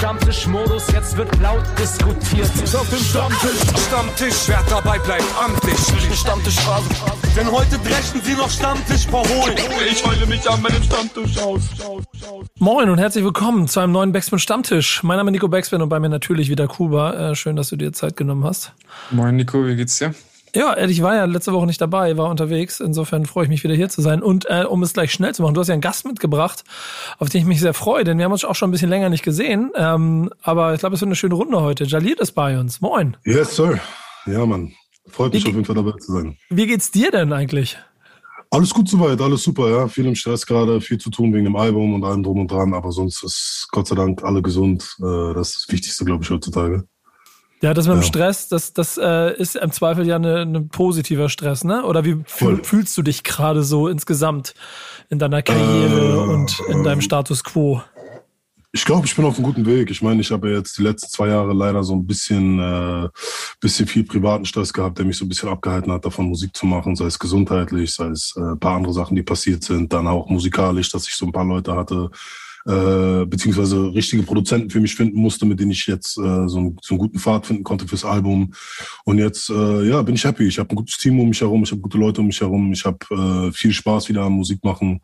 Stammtischmodus, jetzt wird laut diskutiert. Auf dem Stammtisch, Stammtisch, wer dabei bleibt, amtlich. Stammtisch Phase. Denn heute brechen sie noch Stammtisch verholen. Ich heule mich an meinem Stammtisch aus. Moin und herzlich willkommen zu einem neuen Backspin Stammtisch. Mein Name ist Nico Backspin und bei mir natürlich wieder Kuba. Äh, schön, dass du dir Zeit genommen hast. Moin Nico, wie geht's dir? Ja, ich war ja letzte Woche nicht dabei, war unterwegs. Insofern freue ich mich wieder hier zu sein. Und äh, um es gleich schnell zu machen, du hast ja einen Gast mitgebracht, auf den ich mich sehr freue, denn wir haben uns auch schon ein bisschen länger nicht gesehen. Ähm, aber ich glaube, es wird eine schöne Runde heute. Jalil ist bei uns. Moin. Yes, sir. Ja, Mann. Freut mich wie, auf jeden Fall dabei zu sein. Wie geht's dir denn eigentlich? Alles gut soweit, alles super, ja. Viel im Stress gerade, viel zu tun wegen dem Album und allem drum und dran, aber sonst ist Gott sei Dank alle gesund. Äh, das ist das Wichtigste, glaube ich, heutzutage. Ja, das mit dem Stress, das, das äh, ist im Zweifel ja ein eine positiver Stress, ne? Oder wie fühl, fühlst du dich gerade so insgesamt in deiner Karriere äh, und in deinem Status quo? Ich glaube, ich bin auf einem guten Weg. Ich meine, ich habe jetzt die letzten zwei Jahre leider so ein bisschen, äh, bisschen viel privaten Stress gehabt, der mich so ein bisschen abgehalten hat, davon Musik zu machen, sei es gesundheitlich, sei es äh, ein paar andere Sachen, die passiert sind, dann auch musikalisch, dass ich so ein paar Leute hatte, äh, beziehungsweise richtige Produzenten für mich finden musste, mit denen ich jetzt äh, so, einen, so einen guten Pfad finden konnte fürs Album. Und jetzt, äh, ja, bin ich happy. Ich habe ein gutes Team um mich herum, ich habe gute Leute um mich herum, ich habe äh, viel Spaß wieder am Musik machen.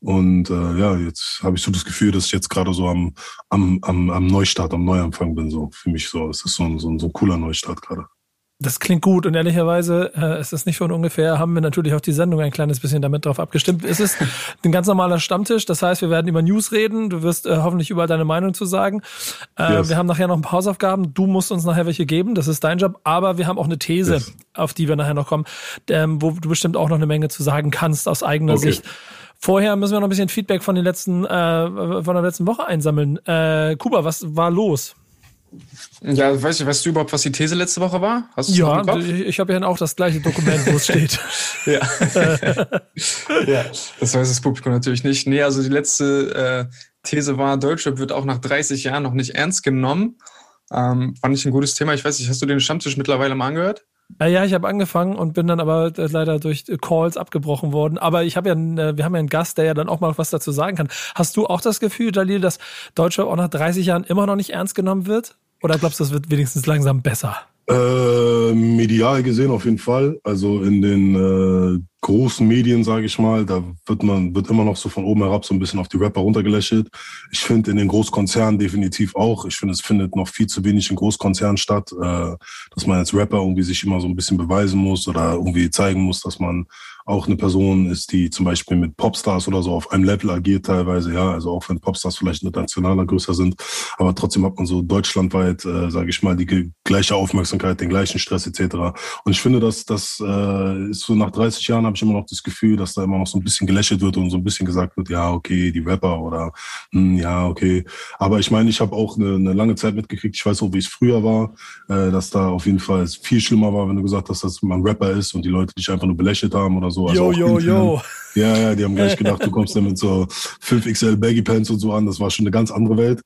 Und äh, ja, jetzt habe ich so das Gefühl, dass ich jetzt gerade so am, am, am, am Neustart, am Neuanfang bin. So für mich so. Es ist so ein, so ein, so ein cooler Neustart gerade. Das klingt gut und ehrlicherweise, äh, es ist nicht von ungefähr, haben wir natürlich auch die Sendung ein kleines bisschen damit drauf abgestimmt. Es ist ein ganz normaler Stammtisch, das heißt, wir werden über News reden, du wirst äh, hoffentlich überall deine Meinung zu sagen. Äh, yes. Wir haben nachher noch ein paar Hausaufgaben, du musst uns nachher welche geben, das ist dein Job, aber wir haben auch eine These, yes. auf die wir nachher noch kommen, ähm, wo du bestimmt auch noch eine Menge zu sagen kannst aus eigener okay. Sicht. Vorher müssen wir noch ein bisschen Feedback von den letzten, äh, von der letzten Woche einsammeln. Äh, Kuba, was war los? Ja, weißt du, weißt du überhaupt, was die These letzte Woche war? Hast ja, ich, ich habe ja auch das gleiche Dokument, wo es steht. ja. ja, das weiß das Publikum natürlich nicht. Nee, also die letzte äh, These war, Deutschrap wird auch nach 30 Jahren noch nicht ernst genommen. Ähm, fand ich ein gutes Thema. Ich weiß nicht, hast du den Stammtisch mittlerweile mal angehört? Äh, ja, ich habe angefangen und bin dann aber äh, leider durch Calls abgebrochen worden. Aber ich habe ja, äh, wir haben ja einen Gast, der ja dann auch mal was dazu sagen kann. Hast du auch das Gefühl, Dalil, dass Deutschrap auch nach 30 Jahren immer noch nicht ernst genommen wird? Oder glaubst du, das wird wenigstens langsam besser? Äh, medial gesehen auf jeden Fall. Also in den äh, großen Medien, sage ich mal, da wird man wird immer noch so von oben herab so ein bisschen auf die Rapper runtergelächelt. Ich finde in den Großkonzernen definitiv auch. Ich finde, es findet noch viel zu wenig in Großkonzernen statt, äh, dass man als Rapper irgendwie sich immer so ein bisschen beweisen muss oder irgendwie zeigen muss, dass man auch eine Person ist, die zum Beispiel mit Popstars oder so auf einem Level agiert teilweise, ja, also auch wenn Popstars vielleicht internationaler größer sind, aber trotzdem hat man so deutschlandweit, äh, sage ich mal, die gleiche Aufmerksamkeit, den gleichen Stress etc. Und ich finde, dass das äh, ist so nach 30 Jahren habe ich immer noch das Gefühl, dass da immer noch so ein bisschen gelächelt wird und so ein bisschen gesagt wird, ja, okay, die Rapper oder hm, ja, okay. Aber ich meine, ich habe auch eine, eine lange Zeit mitgekriegt, ich weiß auch, wie es früher war, äh, dass da auf jeden Fall viel schlimmer war, wenn du gesagt hast, dass man Rapper ist und die Leute dich einfach nur belächelt haben oder so so. Also yo, yo, yo. Ja, ja, die haben gleich gedacht, du kommst dann mit so 5XL Baggy Pants und so an. Das war schon eine ganz andere Welt.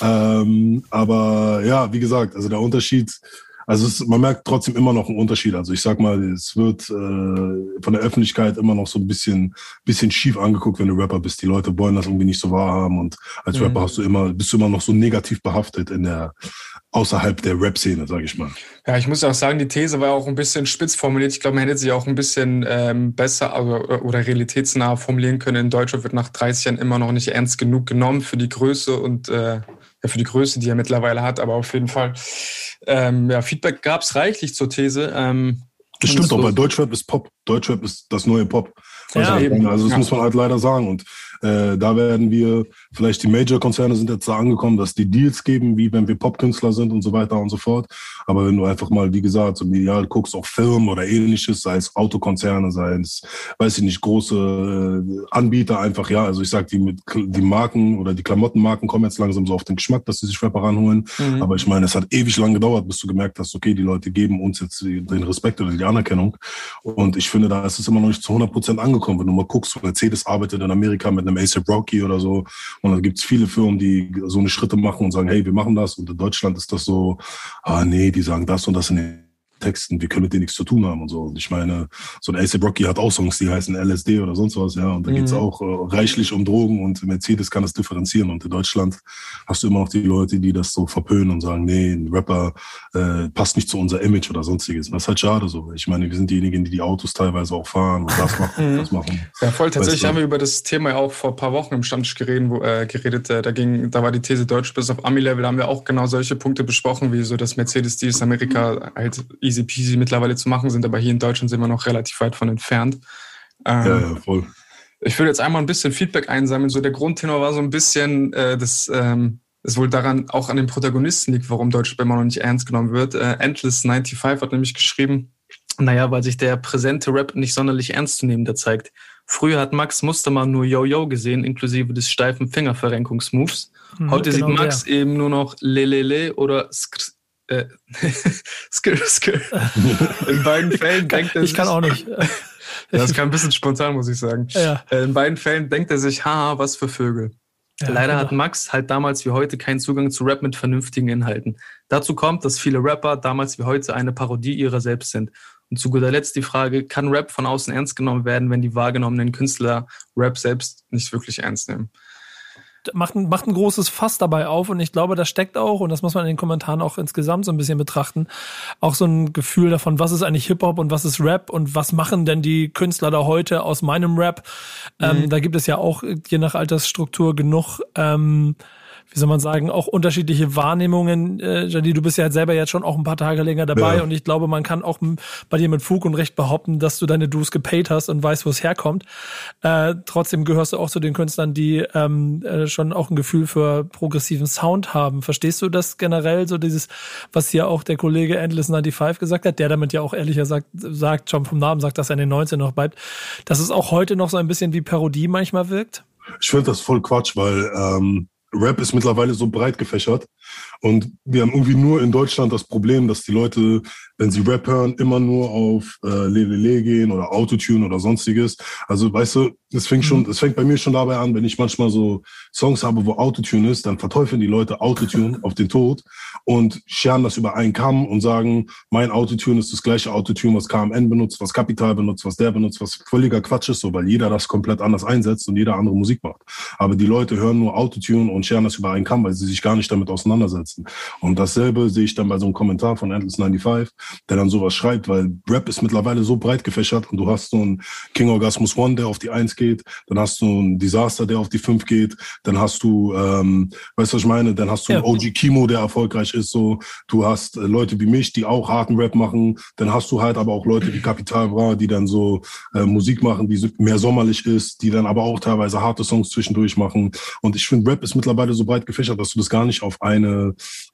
Ähm, aber ja, wie gesagt, also der Unterschied, also es, man merkt trotzdem immer noch einen Unterschied. Also ich sag mal, es wird äh, von der Öffentlichkeit immer noch so ein bisschen, bisschen schief angeguckt, wenn du Rapper bist. Die Leute wollen das irgendwie nicht so wahrhaben und als mhm. Rapper hast du immer, bist du immer noch so negativ behaftet in der außerhalb der Rap-Szene, sage ich mal. Ja, ich muss auch sagen, die These war auch ein bisschen spitz formuliert. Ich glaube, man hätte sie auch ein bisschen ähm, besser oder, oder realitätsnah formulieren können. In Deutschland wird nach 30 Jahren immer noch nicht ernst genug genommen für die Größe und äh, ja, für die Größe, die er mittlerweile hat. Aber auf jeden Fall, ähm, ja, Feedback gab es reichlich zur These. Ähm, das stimmt auch, weil Deutschrap ist Pop. Deutschrap ist das neue Pop. Also, ja, eben. also das ja. muss man halt leider sagen. Und äh, da werden wir, vielleicht die Major-Konzerne sind jetzt da angekommen, dass die Deals geben, wie wenn wir Popkünstler sind und so weiter und so fort. Aber wenn du einfach mal, wie gesagt, so medial guckst, auch Film oder ähnliches, sei es Autokonzerne, sei es, weiß ich nicht, große äh, Anbieter einfach, ja, also ich sag, die mit die Marken oder die Klamottenmarken kommen jetzt langsam so auf den Geschmack, dass sie sich Rapper ranholen. Mhm. Aber ich meine, es hat ewig lang gedauert, bis du gemerkt hast, okay, die Leute geben uns jetzt den Respekt oder die Anerkennung. Und ich finde, da ist es immer noch nicht zu 100 Prozent angekommen. Wenn du mal guckst, Mercedes arbeitet in Amerika mit einem ASAP Rocky oder so. Und dann gibt es viele Firmen, die so eine Schritte machen und sagen, hey, wir machen das. Und in Deutschland ist das so, ah nee, die sagen das und das den Texten, wir können mit denen nichts zu tun haben und so. Und ich meine, so ein ASAP Rocky hat auch Songs, die heißen LSD oder sonst was, ja. Und da mhm. geht's auch äh, reichlich um Drogen und Mercedes kann das differenzieren. Und in Deutschland hast du immer noch die Leute, die das so verpönen und sagen, nee, ein Rapper äh, passt nicht zu unser Image oder sonstiges. Und das ist halt schade so. Ich meine, wir sind diejenigen, die die Autos teilweise auch fahren und das machen, mhm. das machen. Ja, voll. Tatsächlich weißt du? haben wir über das Thema ja auch vor ein paar Wochen im Stammtisch geredet, wo, äh, geredet. Äh, da ging, da war die These Deutsch bis auf Ami-Level, haben wir auch genau solche Punkte besprochen, wie so das Mercedes-Deals Amerika halt easy peasy mittlerweile zu machen sind, aber hier in Deutschland sind wir noch relativ weit von entfernt. Ähm, ja, ja, voll. Ich würde jetzt einmal ein bisschen Feedback einsammeln. So der Grundtenor war so ein bisschen, äh, das ähm, es wohl daran auch an den Protagonisten liegt, warum Deutschrap immer noch nicht ernst genommen wird. Äh, Endless 95 hat nämlich geschrieben, naja, weil sich der präsente Rap nicht sonderlich ernst zu nehmen zeigt. Früher hat Max Mustermann nur Yo-Yo gesehen, inklusive des steifen Fingerverrenkungsmoves. Mhm, Heute genau sieht Max der. eben nur noch Lelele oder Skr äh, Skr Skr. In beiden Fällen denkt er sich. Ich kann auch nicht. das kam ein bisschen spontan, muss ich sagen. Ja. Äh, in beiden Fällen denkt er sich, ha, was für Vögel. Ja, Leider genau. hat Max halt damals wie heute keinen Zugang zu Rap mit vernünftigen Inhalten. Dazu kommt, dass viele Rapper damals wie heute eine Parodie ihrer selbst sind. Und zu guter Letzt die Frage, kann Rap von außen ernst genommen werden, wenn die wahrgenommenen Künstler Rap selbst nicht wirklich ernst nehmen? Macht ein, macht ein großes Fass dabei auf und ich glaube, da steckt auch, und das muss man in den Kommentaren auch insgesamt so ein bisschen betrachten, auch so ein Gefühl davon, was ist eigentlich Hip-Hop und was ist Rap und was machen denn die Künstler da heute aus meinem Rap. Ähm, mhm. Ähm, da gibt es ja auch je nach Altersstruktur genug ähm, wie soll man sagen, auch unterschiedliche Wahrnehmungen. Äh, Jadi, du bist ja selber jetzt schon auch ein paar Tage länger dabei ja. und ich glaube, man kann auch bei dir mit Fug und Recht behaupten, dass du deine Dues gepaid hast und weißt, wo es herkommt. Äh, trotzdem gehörst du auch zu den Künstlern, die ähm, äh, schon auch ein Gefühl für progressiven Sound haben. Verstehst du das generell, so dieses, was hier auch der Kollege Endless 95 gesagt hat, der damit ja auch ehrlicher sagt, sagt schon vom Namen sagt, dass er in den 19 noch bleibt, dass es auch heute noch so ein bisschen wie Parodie manchmal wirkt? Ich finde das voll Quatsch, weil ähm, Rap ist mittlerweile so breit gefächert und wir haben irgendwie nur in Deutschland das Problem, dass die Leute wenn sie Rap hören, immer nur auf äh, Lelele gehen oder Autotune oder sonstiges. Also weißt du, es fängt schon, es fängt bei mir schon dabei an, wenn ich manchmal so Songs habe, wo Autotune ist, dann verteufeln die Leute Autotune auf den Tod und scheren das über einen Kamm und sagen, mein Autotune ist das gleiche Autotune, was KMN benutzt, was Kapital benutzt, was der benutzt, was völliger Quatsch ist, so weil jeder das komplett anders einsetzt und jeder andere Musik macht. Aber die Leute hören nur Autotune und scheren das über einen Kamm, weil sie sich gar nicht damit auseinandersetzen. Und dasselbe sehe ich dann bei so einem Kommentar von Endless 95 der dann sowas schreibt, weil Rap ist mittlerweile so breit gefächert und du hast so einen King Orgasmus One, der auf die Eins geht, dann hast du einen Disaster, der auf die Fünf geht, dann hast du, ähm, weißt du, was ich meine, dann hast du ja. einen OG Kimo, der erfolgreich ist, so, du hast äh, Leute wie mich, die auch harten Rap machen, dann hast du halt aber auch Leute wie Capital Bra, die dann so äh, Musik machen, die mehr sommerlich ist, die dann aber auch teilweise harte Songs zwischendurch machen. Und ich finde, Rap ist mittlerweile so breit gefächert, dass du das gar nicht auf eine,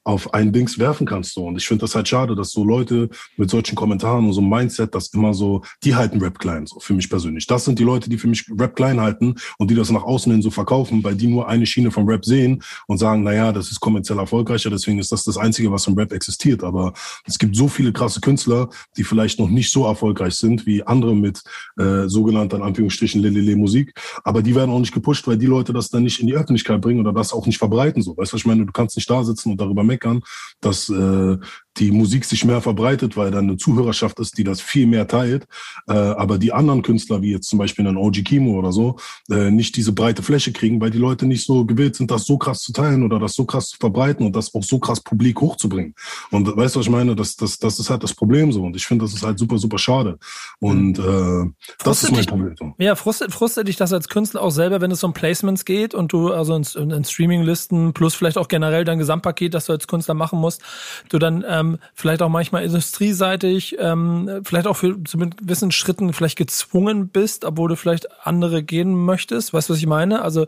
auf ein Dings werfen kannst, so, und ich finde das halt schade, dass so Leute mit solchen Kommentaren und so einem Mindset, das immer so, die halten Rap klein, so für mich persönlich. Das sind die Leute, die für mich Rap klein halten und die das nach außen hin so verkaufen, weil die nur eine Schiene vom Rap sehen und sagen, na ja, das ist kommerziell erfolgreicher, deswegen ist das das Einzige, was im Rap existiert. Aber es gibt so viele krasse Künstler, die vielleicht noch nicht so erfolgreich sind wie andere mit äh, sogenannter, in Anführungsstrichen, Lelele Musik, aber die werden auch nicht gepusht, weil die Leute das dann nicht in die Öffentlichkeit bringen oder das auch nicht verbreiten. So, weißt du, was ich meine? Du kannst nicht da sitzen und darüber meckern, dass äh, die Musik sich mehr verbreitet, weil dann eine Zuhörerschaft ist, die das viel mehr teilt. Äh, aber die anderen Künstler, wie jetzt zum Beispiel ein OG Kimo oder so, äh, nicht diese breite Fläche kriegen, weil die Leute nicht so gewillt sind, das so krass zu teilen oder das so krass zu verbreiten und das auch so krass publik hochzubringen. Und weißt du, was ich meine? Das, das, das ist halt das Problem so. Und ich finde, das ist halt super, super schade. Und äh, das ist mein dich, Problem. So. Ja, frustet, frustet dich das als Künstler auch selber, wenn es um Placements geht und du also in, in Streaminglisten plus vielleicht auch generell dein Gesamtpaket, das du als Künstler machen musst, du dann äh, ähm, vielleicht auch manchmal industrieseitig, ähm, vielleicht auch für zu gewissen Schritten vielleicht gezwungen bist, obwohl du vielleicht andere gehen möchtest. Weißt du, was ich meine? Also,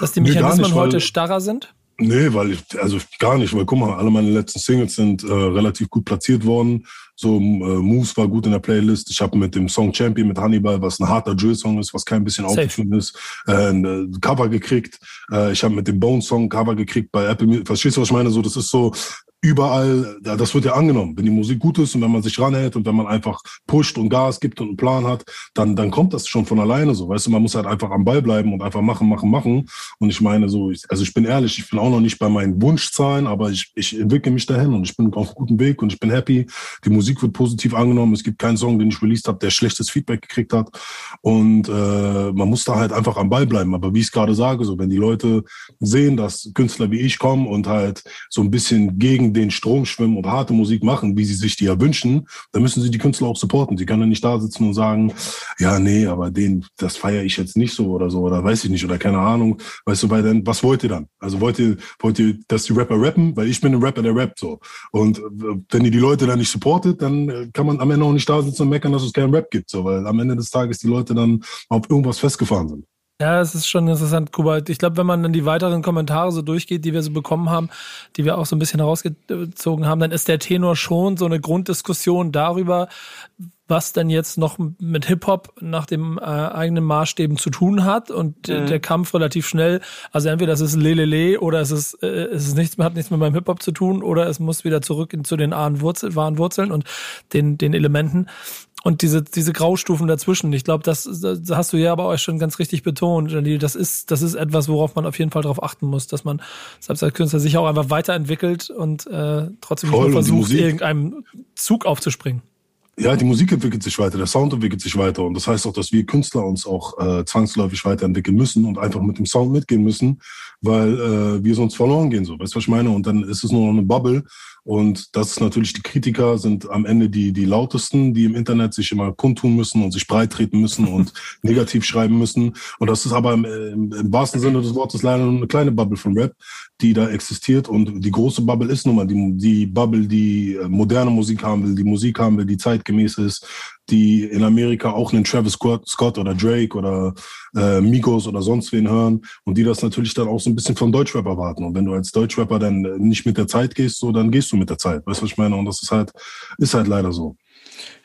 dass die Mechanismen nee, nicht, heute starrer sind? Nee, weil ich, also gar nicht, weil guck mal, alle meine letzten Singles sind äh, relativ gut platziert worden. So, äh, Moves war gut in der Playlist. Ich habe mit dem Song Champion mit Hannibal, was ein harter Drill-Song ist, was kein bisschen Autotune ist, äh, ein äh, Cover gekriegt. Äh, ich habe mit dem Bone-Song Cover gekriegt bei Apple. Verstehst du, was ich meine? So, das ist so, überall, das wird ja angenommen. Wenn die Musik gut ist und wenn man sich ranhält und wenn man einfach pusht und Gas gibt und einen Plan hat, dann, dann kommt das schon von alleine so. Weißt du, man muss halt einfach am Ball bleiben und einfach machen, machen, machen. Und ich meine so, ich, also ich bin ehrlich, ich bin auch noch nicht bei meinen Wunschzahlen, aber ich, ich entwickle mich dahin und ich bin auf gutem Weg und ich bin happy. Die Musik wird positiv angenommen. Es gibt keinen Song, den ich released habe, der schlechtes Feedback gekriegt hat. Und äh, man muss da halt einfach am Ball bleiben. Aber wie ich es gerade sage, so wenn die Leute sehen, dass Künstler wie ich kommen und halt so ein bisschen gegen gegen den Strom schwimmen und harte Musik machen, wie sie sich die ja wünschen, dann müssen sie die Künstler auch supporten. Sie können ja nicht da sitzen und sagen, ja, nee, aber den, das feiere ich jetzt nicht so oder so oder weiß ich nicht oder keine Ahnung. Weißt du, weil dann, was wollt ihr dann? Also wollt ihr, wollt ihr, dass die Rapper rappen? Weil ich bin ein Rapper, der rappt so. Und äh, wenn ihr die Leute dann nicht supportet, dann äh, kann man am Ende auch nicht da sitzen und meckern, dass es keinen Rap gibt, so, weil am Ende des Tages die Leute dann auf irgendwas festgefahren sind. Ja, es ist schon interessant, Kuba. Ich glaube, wenn man dann die weiteren Kommentare so durchgeht, die wir so bekommen haben, die wir auch so ein bisschen herausgezogen haben, dann ist der Tenor schon so eine Grunddiskussion darüber, was denn jetzt noch mit Hip-Hop nach dem äh, eigenen Maßstäben zu tun hat und mhm. der Kampf relativ schnell, also entweder es ist Lelele oder es ist, äh, es ist nichts mehr, hat nichts mehr mit meinem Hip-Hop zu tun oder es muss wieder zurück in, zu den wahren Wurzeln und den, den Elementen und diese, diese Graustufen dazwischen. Ich glaube, das, das hast du ja aber euch schon ganz richtig betont, Jalil. Das ist, das ist etwas, worauf man auf jeden Fall darauf achten muss, dass man selbst als Künstler sich auch einfach weiterentwickelt und äh, trotzdem Voll, versucht, irgendeinem Zug aufzuspringen. Ja, die Musik entwickelt sich weiter, der Sound entwickelt sich weiter und das heißt auch, dass wir Künstler uns auch äh, zwangsläufig weiterentwickeln müssen und einfach mit dem Sound mitgehen müssen, weil äh, wir sonst verloren gehen, so, weißt du, was ich meine? Und dann ist es nur noch eine Bubble und das ist natürlich, die Kritiker sind am Ende die, die lautesten, die im Internet sich immer kundtun müssen und sich breit treten müssen und negativ schreiben müssen. Und das ist aber im, im, im, wahrsten Sinne des Wortes leider nur eine kleine Bubble von Rap, die da existiert. Und die große Bubble ist nun mal die, die Bubble, die äh, moderne Musik haben will, die Musik haben will, die zeitgemäß ist, die in Amerika auch einen Travis Scott oder Drake oder äh, Migos oder sonst wen hören und die das natürlich dann auch so ein bisschen vom Deutschrap erwarten. Und wenn du als Deutschrapper dann nicht mit der Zeit gehst, so dann gehst du mit der Zeit. Weißt du, was ich meine? Und das ist halt, ist halt leider so.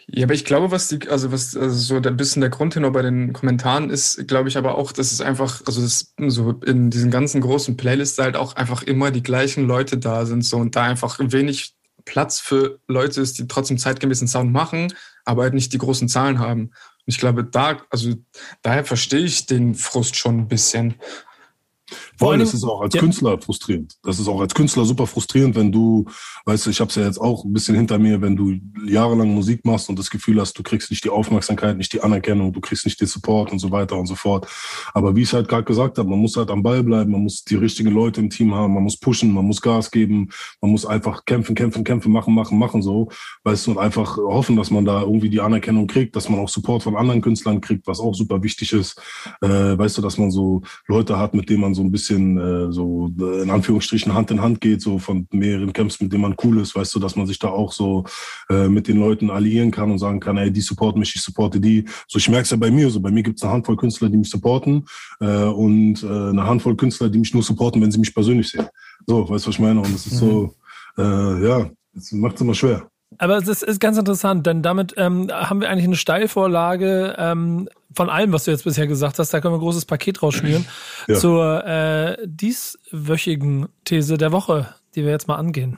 Ja, aber ich glaube, was die, also was also so ein bisschen der Grundtenor bei den Kommentaren ist, glaube ich aber auch, dass es einfach, also das, so in diesen ganzen großen Playlists halt auch einfach immer die gleichen Leute da sind so und da einfach wenig Platz für Leute ist, die trotzdem zeitgemäßen Sound machen, aber halt nicht die großen Zahlen haben. Und ich glaube, da, also daher verstehe ich den Frust schon ein bisschen. Vor allem ist es auch als ja. Künstler frustrierend. Das ist auch als Künstler super frustrierend, wenn du, weißt du, ich habe es ja jetzt auch ein bisschen hinter mir, wenn du jahrelang Musik machst und das Gefühl hast, du kriegst nicht die Aufmerksamkeit, nicht die Anerkennung, du kriegst nicht den Support und so weiter und so fort. Aber wie ich halt gerade gesagt habe, man muss halt am Ball bleiben, man muss die richtigen Leute im Team haben, man muss pushen, man muss Gas geben, man muss einfach kämpfen, kämpfen, kämpfen, machen, machen, machen so, weißt du, und einfach hoffen, dass man da irgendwie die Anerkennung kriegt, dass man auch Support von anderen Künstlern kriegt, was auch super wichtig ist. Äh, weißt du, dass man so Leute hat, mit denen man so ein bisschen bisschen äh, so in Anführungsstrichen Hand in Hand geht, so von mehreren Camps, mit denen man cool ist, weißt du, dass man sich da auch so äh, mit den Leuten alliieren kann und sagen kann, ey, die supporten mich, ich supporte die. So, ich merke es ja bei mir, so bei mir gibt es eine Handvoll Künstler, die mich supporten äh, und äh, eine Handvoll Künstler, die mich nur supporten, wenn sie mich persönlich sehen. So, weißt du, was ich meine? Und es ist mhm. so, äh, ja, es macht es immer schwer. Aber es ist, ist ganz interessant, denn damit ähm, haben wir eigentlich eine Steilvorlage ähm, von allem, was du jetzt bisher gesagt hast. Da können wir ein großes Paket rausschnüren ja. zur äh, dieswöchigen These der Woche, die wir jetzt mal angehen.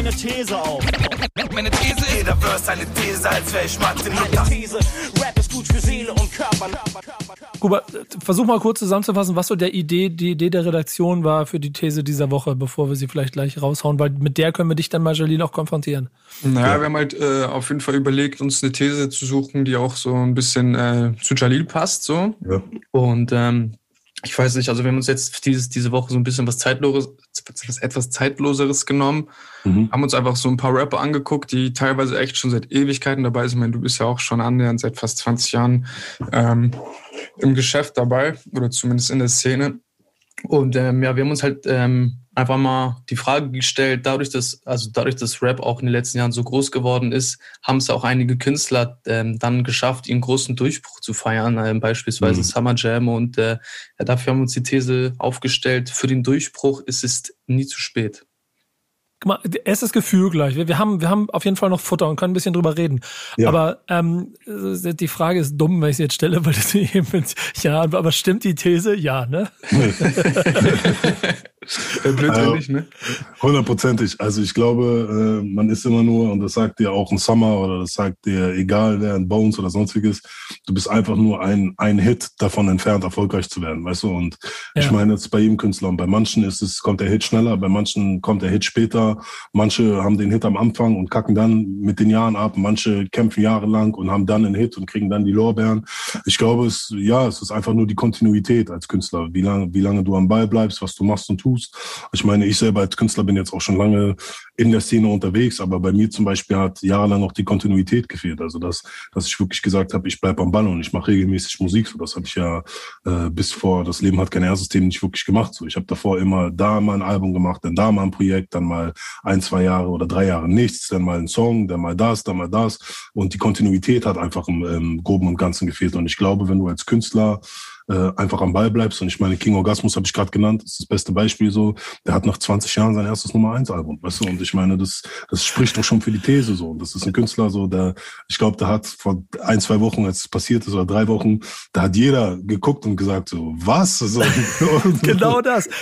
Eine These auf. Meine These, jeder Verse eine These, als wäre ich Mathe. Meine These, Rap ist gut für Seele und Körper. Kuba, versuch mal kurz zusammenzufassen, was so der Idee, die Idee der Redaktion war für die These dieser Woche, bevor wir sie vielleicht gleich raushauen, weil mit der können wir dich dann mal, Jalil, auch konfrontieren. Naja, wir haben halt äh, auf jeden Fall überlegt, uns eine These zu suchen, die auch so ein bisschen äh, zu Jalil passt, so. Ja. Und ähm, ich weiß nicht, also wir haben uns jetzt dieses, diese Woche so ein bisschen was Zeitloses, was etwas Zeitloseres genommen, mhm. haben uns einfach so ein paar Rapper angeguckt, die teilweise echt schon seit Ewigkeiten dabei sind. Ich meine, du bist ja auch schon annähernd seit fast 20 Jahren ähm, im Geschäft dabei oder zumindest in der Szene. Und ähm, ja, wir haben uns halt ähm, einfach mal die Frage gestellt, dadurch, dass, also dadurch, dass Rap auch in den letzten Jahren so groß geworden ist, haben es auch einige Künstler ähm, dann geschafft, ihren großen Durchbruch zu feiern, ähm, beispielsweise mhm. Summer Jam. Und äh, ja, dafür haben wir uns die These aufgestellt, für den Durchbruch ist es nie zu spät. Guck mal, es ist Gefühl gleich. Wir, wir, haben, wir haben auf jeden Fall noch Futter und können ein bisschen drüber reden. Ja. Aber ähm, die Frage ist dumm, wenn ich sie jetzt stelle, weil das eben mit, ja, aber stimmt die These? Ja, ne? Der blöd Also, ne? Hundertprozentig. Also ich glaube, äh, man ist immer nur, und das sagt dir auch ein Summer oder das sagt dir egal wer, ein Bones oder sonstiges, du bist einfach nur ein, ein Hit davon entfernt, erfolgreich zu werden, weißt du? Und Ja. ich meine jetzt bei jedem Künstler und bei manchen ist es, kommt der Hit schneller, bei manchen kommt der Hit später, manche haben den Hit am Anfang und kacken dann mit den Jahren ab, manche kämpfen jahrelang und haben dann einen Hit und kriegen dann die Lorbeeren. Ich glaube, es, ja, es ist einfach nur die Kontinuität als Künstler, wie lange, wie lange du am Ball bleibst, was du machst und tust. Ich meine, ich selber als Künstler bin jetzt auch schon lange in der Szene unterwegs, aber bei mir zum Beispiel hat jahrelang auch die Kontinuität gefehlt. Also dass, dass ich wirklich gesagt habe, ich bleib am Ball und ich mache regelmäßig Musik. So, das habe ich ja äh, bis vor das Leben hat kein Ersystem nicht wirklich gemacht. So, ich habe davor immer da mal ein Album gemacht, dann da mal ein Projekt, dann mal ein, zwei Jahre oder drei Jahre nichts, dann mal ein Song, dann mal das, dann mal das. Und die Kontinuität hat einfach im, im Groben und Ganzen gefehlt. Und ich glaube, wenn du als Künstler äh, einfach am Ball bleibst. Und ich meine, King Orgasmus habe ich gerade genannt, ist das beste Beispiel so. Der hat nach 20 Jahren sein erstes Nummer 1 Album, weißt du? Und ich meine, das, das spricht doch schon für die These so. Und das ist ein Künstler so, der, ich glaube, der hat vor ein, zwei Wochen, als es passiert ist, oder drei Wochen, da hat jeder geguckt und gesagt so, was? So, Genau das.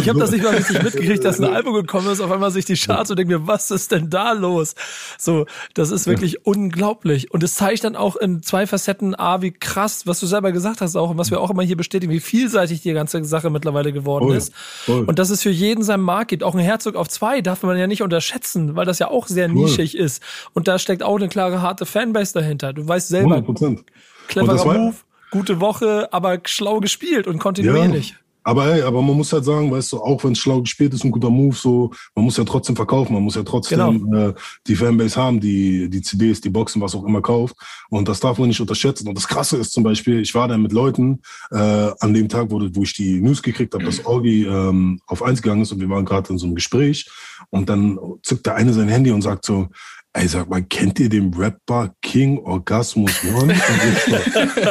Ich habe das nicht mal richtig mitgekriegt, dass ein Album gekommen ist, auf einmal sich die Charts und denke mir, was ist denn da los? So, das ist wirklich unglaublich. Und es zeigt dann auch in zwei Facetten, A, wie krass, was du selber gesagt hast auch und was wir auch immer hier bestätigen, wie vielseitig die ganze Sache mittlerweile geworden Voll, ist. voll. Und dass es für jeden seinen Markt gibt. Auch ein Herzog auf zwei darf man ja nicht unterschätzen, weil das ja auch sehr nischig ist. Und da steckt auch eine klare, harte Fanbase dahinter. Du weißt selber, 100 Prozent. Cleverer Move, gute Woche, aber schlau gespielt und kontinuierlich. Aber ey, aber man muss halt sagen, weißt du, auch wenn es schlau gespielt ist, ein guter Move, so, man muss ja trotzdem verkaufen, man muss ja trotzdem äh, die Fanbase haben, die die CDs, die Boxen, was auch immer kauft. Und das darf man nicht unterschätzen. Und das Krasse ist zum Beispiel, ich war da mit Leuten äh, an dem Tag, wo, wo ich die News gekriegt habe, dass Orgi ähm, auf eins gegangen ist und wir waren gerade in so einem Gespräch. Und dann zückt der eine sein Handy und sagt so, Ey, sag mal, kennt ihr den Rapper King Orgasmus One?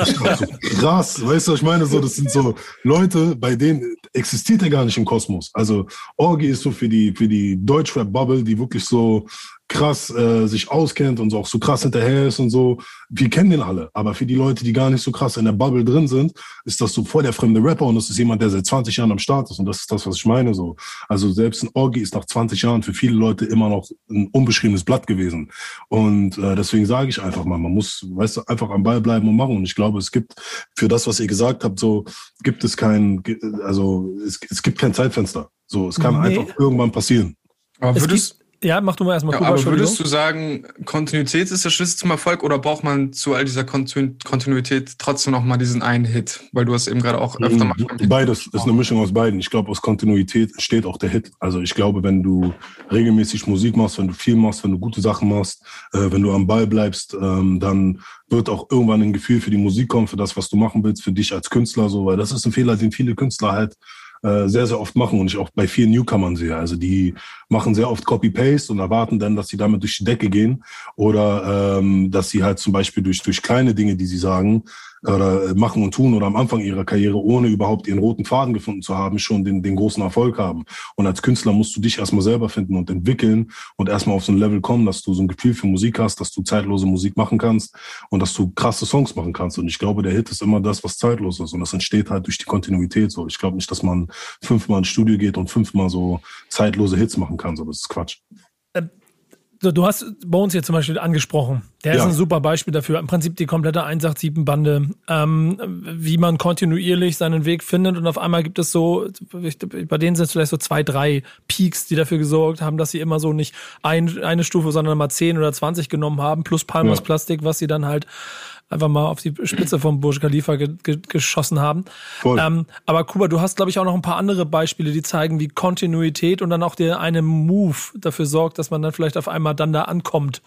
Ich war so, krass, weißt du, was ich meine? So, das sind so Leute, bei denen existiert er gar nicht im Kosmos. Also Orgi ist so für die, für die Deutschrap-Bubble, die wirklich so krass äh, sich auskennt und so auch so krass hinterher ist und so. Wir kennen den alle. Aber für die Leute, die gar nicht so krass in der Bubble drin sind, ist das so voll der fremde Rapper und das ist jemand, der seit 20 Jahren am Start ist. Und das ist das, was ich meine. So. Also selbst ein Orgi ist nach 20 Jahren für viele Leute immer noch ein unbeschriebenes Blatt gewesen. Und äh, deswegen sage ich einfach mal, man muss, weißt du, einfach am Ball bleiben und machen. Und ich glaube, es gibt für das, was ihr gesagt habt, so gibt es kein, also es, es gibt kein Zeitfenster. So, es kann Nee. einfach irgendwann passieren. Aber Es würdest, ja, mach du mal erstmal ja, Kuba, aber würdest du sagen, Kontinuität ist der Schlüssel zum Erfolg oder braucht man zu all dieser Kontinu Kontinuität trotzdem noch mal diesen einen Hit? Weil du hast eben gerade auch öfter mal vom Hit Mhm. Beides ist eine. Mischung aus beiden. Ich glaube, aus Kontinuität steht auch der Hit. Also ich glaube, wenn du regelmäßig Musik machst, wenn du viel machst, wenn du gute Sachen machst, äh, wenn du am Ball bleibst, ähm, dann wird auch irgendwann ein Gefühl für die Musik kommen, für das, was du machen willst, für dich als Künstler, so, weil das ist ein Fehler, den viele Künstler halt äh, sehr, sehr oft machen und ich auch bei vielen Newcomern sehe. Also die machen sehr oft Copy-Paste und erwarten dann, dass sie damit durch die Decke gehen oder ähm, dass sie halt zum Beispiel durch, durch kleine Dinge, die sie sagen, oder machen und tun oder am Anfang ihrer Karriere, ohne überhaupt ihren roten Faden gefunden zu haben, schon den, den großen Erfolg haben. Und als Künstler musst du dich erstmal selber finden und entwickeln und erstmal auf so ein Level kommen, dass du so ein Gefühl für Musik hast, dass du zeitlose Musik machen kannst und dass du krasse Songs machen kannst. Und ich glaube, der Hit ist immer das, was zeitlos ist. Und das entsteht halt durch die Kontinuität so. Ich glaube nicht, dass man fünfmal ins Studio geht und fünfmal so zeitlose Hits machen kann. So, das ist Quatsch. So, du hast Bones jetzt zum Beispiel angesprochen. Der ist Ja. ein super Beispiel dafür. Im Prinzip die komplette 187-Bande, ähm, wie man kontinuierlich seinen Weg findet und auf einmal gibt es so, bei denen sind es vielleicht so zwei, drei Peaks, die dafür gesorgt haben, dass sie immer so nicht ein, eine Stufe, sondern mal 10 oder 20 genommen haben, plus Palmas Ja. Plastik, was sie dann halt einfach mal auf die Spitze vom Burj Khalifa ge ge geschossen haben. Voll. Ähm, aber Kuba, du hast, glaube ich, auch noch ein paar andere Beispiele, die zeigen, wie Kontinuität und dann auch der eine Move dafür sorgt, dass man dann vielleicht auf einmal dann da ankommt,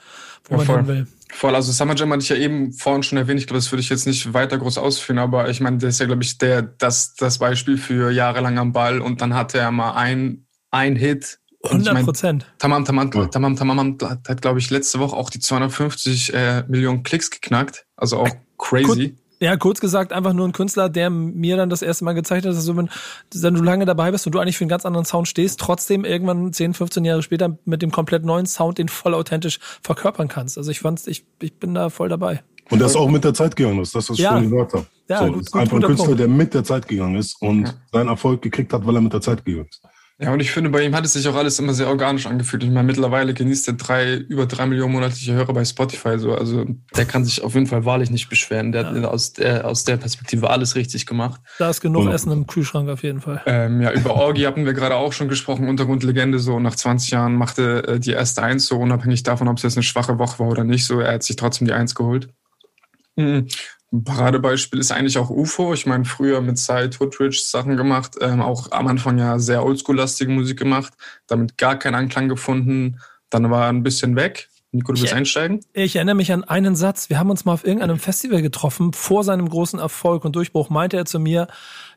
wo Ja, man voll. hin will. Voll, also Summer Jam hatte ich ja eben vorhin schon erwähnt. Ich glaube, das würde ich jetzt nicht weiter groß ausführen, aber ich meine, der ist ja, glaube ich, der, das, das Beispiel für jahrelang am Ball und dann hatte er mal ein, ein Hit. Und ich 100 mein, Prozent. Tamam, Tamam. Tamam, Tamam hat, glaube ich, letzte Woche auch die 250 äh, Millionen Klicks geknackt. Also auch crazy. Ja, kurz gesagt, einfach nur ein Künstler, der mir dann das erste Mal gezeigt hat, dass du, wenn, wenn du lange dabei bist und du eigentlich für einen ganz anderen Sound stehst, trotzdem irgendwann 10, 15 Jahre später mit dem komplett neuen Sound den voll authentisch verkörpern kannst. Also ich fand's, ich, ich bin da voll dabei. Und ist auch mit der Zeit gegangen, das ist das, was ich Ja. vorhin gesagt habe. Ja, so, gut- das ist gut- einfach ein Künstler, Punkt. der mit der Zeit gegangen ist und Ja. seinen Erfolg gekriegt hat, weil er mit der Zeit gegangen ist. Ja, und ich finde, bei ihm hat es sich auch alles immer sehr organisch angefühlt. Ich meine, mittlerweile genießt er drei, über drei Millionen monatliche Hörer bei Spotify. So. Also der kann sich auf jeden Fall wahrlich nicht beschweren. Der ja. hat aus der, aus der Perspektive alles richtig gemacht. Da ist genug und, Essen im Kühlschrank auf jeden Fall. Ähm, ja, über Orgi hatten wir gerade auch schon gesprochen, Untergrundlegende. So nach 20 Jahren machte äh, die erste Eins, so unabhängig davon, ob es jetzt eine schwache Woche war oder nicht. So, er hat sich trotzdem die Eins geholt. Mhm. Ein Paradebeispiel ist eigentlich auch UFO. Ich meine, früher mit Side Hoodridge Sachen gemacht, ähm, auch am Anfang ja sehr oldschool-lastige Musik gemacht, damit gar keinen Anklang gefunden. Dann war er ein bisschen weg. Nico, du willst einsteigen? Ich erinnere mich an einen Satz. Wir haben uns mal auf irgendeinem Festival getroffen. Vor seinem großen Erfolg und Durchbruch meinte er zu mir,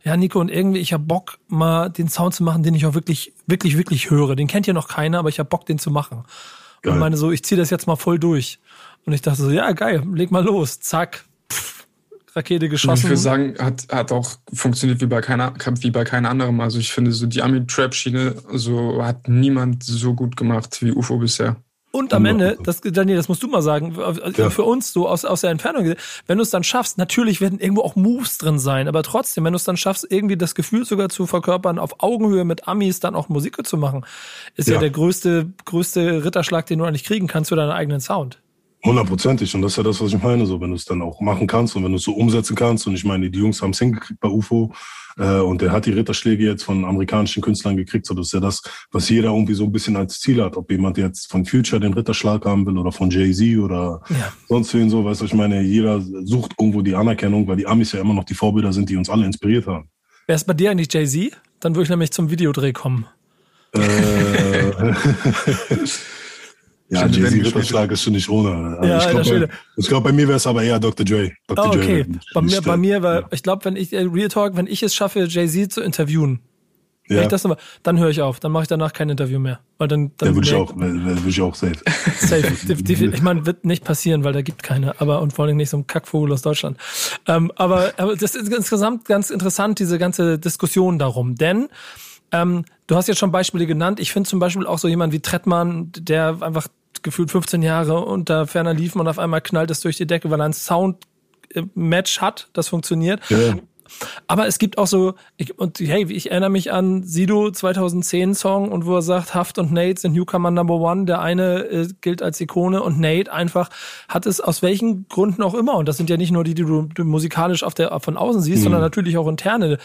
ja, Nico, und irgendwie, ich habe Bock, mal den Sound zu machen, den ich auch wirklich, wirklich, wirklich höre. Den kennt ja noch keiner, aber ich habe Bock, den zu machen. Geil. Und meine so, ich ziehe das jetzt mal voll durch. Und ich dachte so, ja, geil, leg mal los. Zack, Rakete geschossen. Ich würde sagen, hat, hat auch funktioniert wie bei keiner, wie bei keiner anderen. Also ich finde, so die Ami-Trap-Schiene, so hat niemand so gut gemacht wie UFO bisher. Und am Ende, das, Daniel, das musst du mal sagen, ja. für uns so aus, aus der Entfernung, wenn du es dann schaffst, natürlich werden irgendwo auch Moves drin sein, aber trotzdem, wenn du es dann schaffst, irgendwie das Gefühl sogar zu verkörpern, auf Augenhöhe mit Amis dann auch Musik zu machen, ist ja, ja der größte, größte Ritterschlag, den du eigentlich kriegen kannst für deinen eigenen Sound. Hundertprozentig. Und das ist ja das, was ich meine. So, wenn du es dann auch machen kannst und wenn du es so umsetzen kannst. Und ich meine, die Jungs haben es hingekriegt bei UFO. Äh, und der hat die Ritterschläge jetzt von amerikanischen Künstlern gekriegt. So, das ist ja das, was jeder irgendwie so ein bisschen als Ziel hat. Ob jemand jetzt von Future den Ritterschlag haben will oder von Jay-Z oder ja. sonst wen so. Weißt du, ich meine, jeder sucht irgendwo die Anerkennung, weil die Amis ja immer noch die Vorbilder sind, die uns alle inspiriert haben. Wer ist bei dir eigentlich Jay-Z? Dann würde ich nämlich zum Videodreh kommen. Äh, Ja, Jay-Z-Ritterschlag ist schon nicht ohne. Also ja, ich glaube, bei, glaub, bei mir wäre es aber eher Dr. Dre. Dr. Oh, okay. Dre bei mir, bei mir war, ja. ich glaube, wenn ich, äh, Real Talk, wenn ich es schaffe, Jay-Z zu interviewen, ja. ich das aber, dann höre ich auf. Dann mache ich danach kein Interview mehr. Weil dann, dann ja, würde ich auch, würde ich auch safe. Safe. ich meine, wird nicht passieren, weil da gibt keine, aber und vor allem nicht so ein Kackvogel aus Deutschland. Ähm, aber, aber das ist insgesamt ganz interessant, diese ganze Diskussion darum. Denn ähm, du hast jetzt schon Beispiele genannt. Ich finde zum Beispiel auch so jemand wie Trettmann, der einfach gefühlt 15 Jahre unter ferner liefen und auf einmal knallt es durch die Decke, weil er ein Sound-Match hat, das funktioniert. Ja. Aber es gibt auch so, ich, und hey, ich erinnere mich an Sido 2010 Song und wo er sagt, Haft und Nate sind Newcomer Number One. Der eine äh, gilt als Ikone und Nate einfach hat es aus welchen Gründen auch immer, und das sind ja nicht nur die, die du, du musikalisch auf der, von außen siehst, mhm. sondern natürlich auch interne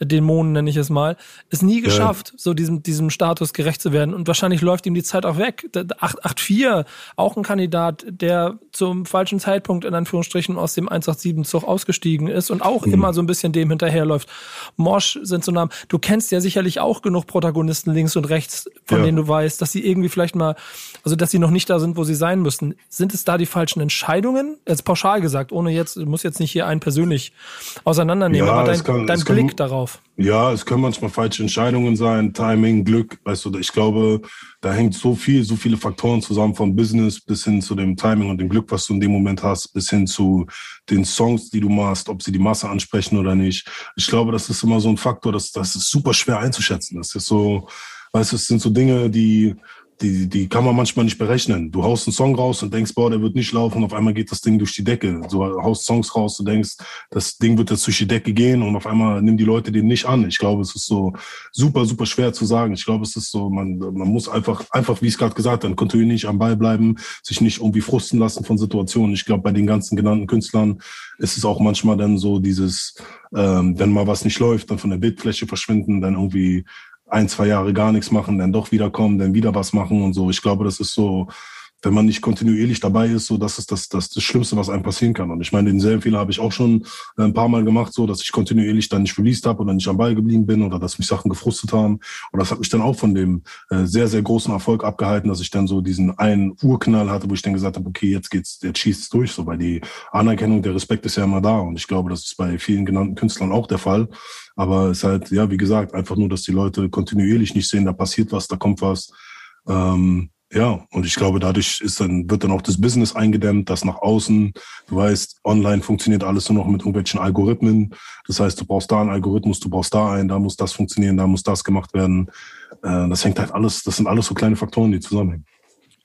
Dämonen, nenne ich es mal, es nie geschafft, ja. so diesem, diesem Status gerecht zu werden. Und wahrscheinlich läuft ihm die Zeit auch weg. 884, auch ein Kandidat, der zum falschen Zeitpunkt in Anführungsstrichen aus dem 187-Zug ausgestiegen ist und auch mhm. immer so ein bisschen dem hinterherläuft. Mosch sind so Namen. Du kennst ja sicherlich auch genug Protagonisten links und rechts, von ja. denen du weißt, dass sie irgendwie vielleicht mal, also dass sie noch nicht da sind, wo sie sein müssen. Sind es da die falschen Entscheidungen? Jetzt pauschal gesagt, ohne jetzt, du musst jetzt nicht hier einen persönlich auseinandernehmen, ja, aber dein, kann, dein Blick kann, darauf. Ja, es können manchmal falsche Entscheidungen sein, Timing, Glück. Weißt du, ich glaube, da hängt so viel, so viele Faktoren zusammen, vom Business bis hin zu dem Timing und dem Glück, was du in dem Moment hast, bis hin zu den Songs, die du machst, ob sie die Masse ansprechen oder nicht. Ich glaube, das ist immer so ein Faktor, das, das ist super schwer einzuschätzen. Das ist so, weißt du, es sind so Dinge, die, die, die kann man manchmal nicht berechnen. Du haust einen Song raus und denkst, boah, der wird nicht laufen, auf einmal geht das Ding durch die Decke. Du haust Songs raus, du denkst, das Ding wird jetzt durch die Decke gehen und auf einmal nehmen die Leute den nicht an. Ich glaube, es ist so super, super schwer zu sagen. Ich glaube, es ist so, man, man muss einfach, einfach, wie ich es gerade gesagt habe, kontinuierlich am Ball bleiben, sich nicht irgendwie frusten lassen von Situationen. Ich glaube, bei den ganzen genannten Künstlern ist es auch manchmal dann so dieses, ähm, wenn mal was nicht läuft, dann von der Bildfläche verschwinden, dann irgendwie ein, zwei Jahre gar nichts machen, dann doch wiederkommen, dann wieder was machen und so. Ich glaube, das ist so, wenn man nicht kontinuierlich dabei ist, so das ist das, das, das Schlimmste, was einem passieren kann. Und ich meine, denselben Fehler habe ich auch schon äh, ein paar Mal gemacht, so dass ich kontinuierlich dann nicht released habe oder nicht am Ball geblieben bin oder dass mich Sachen gefrustet haben. Und das hat mich dann auch von dem äh, sehr, sehr großen Erfolg abgehalten, dass ich dann so diesen einen Urknall hatte, wo ich dann gesagt habe, okay, jetzt geht's, jetzt schießt es durch, so weil die Anerkennung, der Respekt ist ja immer da. Und ich glaube, das ist bei vielen genannten Künstlern auch der Fall. Aber es ist halt, ja, wie gesagt, einfach nur, dass die Leute kontinuierlich nicht sehen, da passiert was, da kommt was. Ähm, ja, und ich glaube, dadurch ist dann, wird dann auch das Business eingedämmt, das nach außen. Du weißt, online funktioniert alles nur noch mit irgendwelchen Algorithmen. Das heißt, du brauchst da einen Algorithmus, du brauchst da einen, da muss das funktionieren, da muss das gemacht werden. Äh, das hängt halt alles, das sind alles so kleine Faktoren, die zusammenhängen.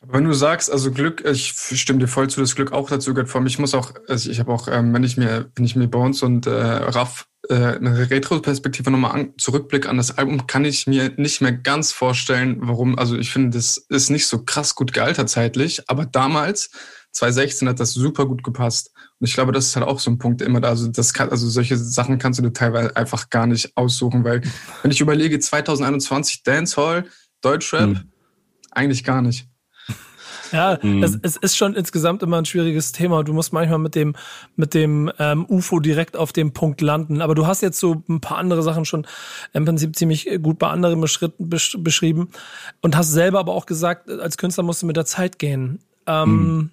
Wenn du sagst, also Glück, ich stimme dir voll zu, das Glück auch dazu gehört. Vor allem, ich muss auch, also ich habe auch, ähm, wenn ich mir, wenn ich mir Bones und äh, Raff äh, eine Retroperspektive nochmal an, zurückblick an das Album, kann ich mir nicht mehr ganz vorstellen, warum. Also ich finde, das ist nicht so krass gut gealtert zeitlich, aber damals, 2016, hat das super gut gepasst. Und ich glaube, das ist halt auch so ein Punkt immer da. Also das kann, also solche Sachen kannst du dir teilweise einfach gar nicht aussuchen, weil wenn ich überlege, 2021 Dancehall, Deutschrap, mhm. eigentlich gar nicht. Ja, mhm. es, es, ist schon insgesamt immer ein schwieriges Thema. Du musst manchmal mit dem, mit dem ähm, UFO direkt auf dem Punkt landen. Aber du hast jetzt so ein paar andere Sachen schon im Prinzip ziemlich gut bei anderen Beschritten besch beschrieben und hast selber aber auch gesagt, als Künstler musst du mit der Zeit gehen. Ähm, mhm.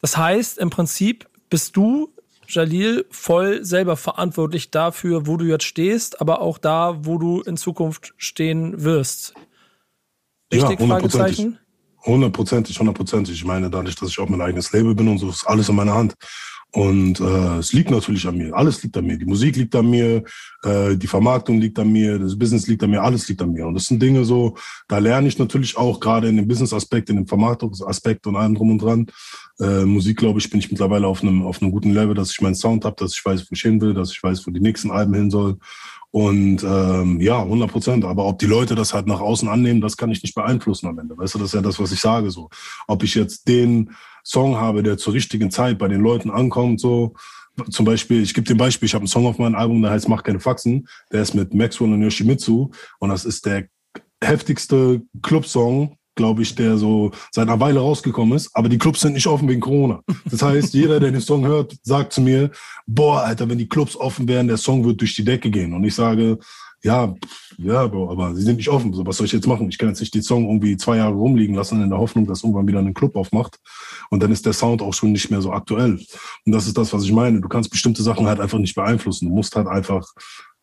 Das heißt, im Prinzip bist du Jalil voll selber verantwortlich dafür, wo du jetzt stehst, aber auch da, wo du in Zukunft stehen wirst. Richtig? Ja, Fragezeichen? Hundertprozentig, hundertprozentig. Ich meine, dadurch, dass ich auch mein eigenes Label bin und so, ist alles in meiner Hand. Und äh, es liegt natürlich an mir. Alles liegt an mir. Die Musik liegt an mir, äh, die Vermarktung liegt an mir, das Business liegt an mir, alles liegt an mir. Und das sind Dinge so, da lerne ich natürlich auch gerade in dem Business-Aspekt, in dem Vermarktungsaspekt und allem drum und dran. Äh, Musik, glaube ich, bin ich mittlerweile auf einem, auf einem guten Level, dass ich meinen Sound habe, dass ich weiß, wo ich hin will, dass ich weiß, wo die nächsten Alben hin sollen. Und ähm, ja, 100 Prozent. Aber ob die Leute das halt nach außen annehmen, das kann ich nicht beeinflussen am Ende. Weißt du, das ist ja das, was ich sage. So, ob ich jetzt den Song habe, der zur richtigen Zeit bei den Leuten ankommt, so zum Beispiel, ich gebe dir ein Beispiel, ich habe einen Song auf meinem Album, der heißt Mach keine Faxen. Der ist mit Maxwell und Yoshimitsu und das ist der heftigste Clubsong, glaube ich, der so seit einer Weile rausgekommen ist. Aber die Clubs sind nicht offen wegen Corona. Das heißt, jeder, der den Song hört, sagt zu mir, boah, Alter, wenn die Clubs offen wären, der Song wird durch die Decke gehen. Und ich sage, ja, ja, Bro, aber sie sind nicht offen. So, was soll ich jetzt machen? Ich kann jetzt nicht den Song irgendwie zwei Jahre rumliegen lassen in der Hoffnung, dass irgendwann wieder ein Club aufmacht. Und dann ist der Sound auch schon nicht mehr so aktuell. Und das ist das, was ich meine. Du kannst bestimmte Sachen halt einfach nicht beeinflussen. Du musst halt einfach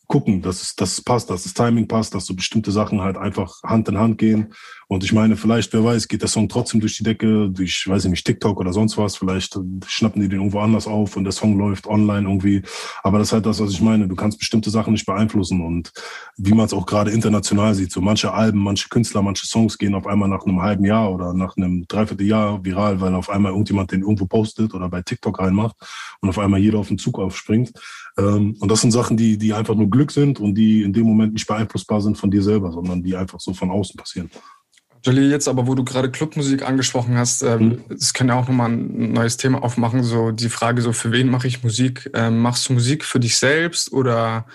gucken, dass es, dass es passt, dass das Timing passt, dass so bestimmte Sachen halt einfach Hand in Hand gehen. Und ich meine, vielleicht, wer weiß, geht der Song trotzdem durch die Decke, durch, weiß ich nicht, TikTok oder sonst was. Vielleicht schnappen die den irgendwo anders auf und der Song läuft online irgendwie. Aber das ist halt das, was ich meine. Du kannst bestimmte Sachen nicht beeinflussen. Und wie man es auch gerade international sieht, so manche Alben, manche Künstler, manche Songs gehen auf einmal nach einem halben Jahr oder nach einem Dreivierteljahr viral, weil auf einmal irgendjemand den irgendwo postet oder bei TikTok reinmacht und auf einmal jeder auf den Zug aufspringt. Ähm, und das sind Sachen, die, die einfach nur Glück sind und die in dem Moment nicht beeinflussbar sind von dir selber, sondern die einfach so von außen passieren. Jolie, jetzt aber, wo du gerade Clubmusik angesprochen hast, ähm, mhm. das kann ja auch nochmal ein neues Thema aufmachen, so die Frage so, für wen mache ich Musik? Ähm, machst du Musik für dich selbst oder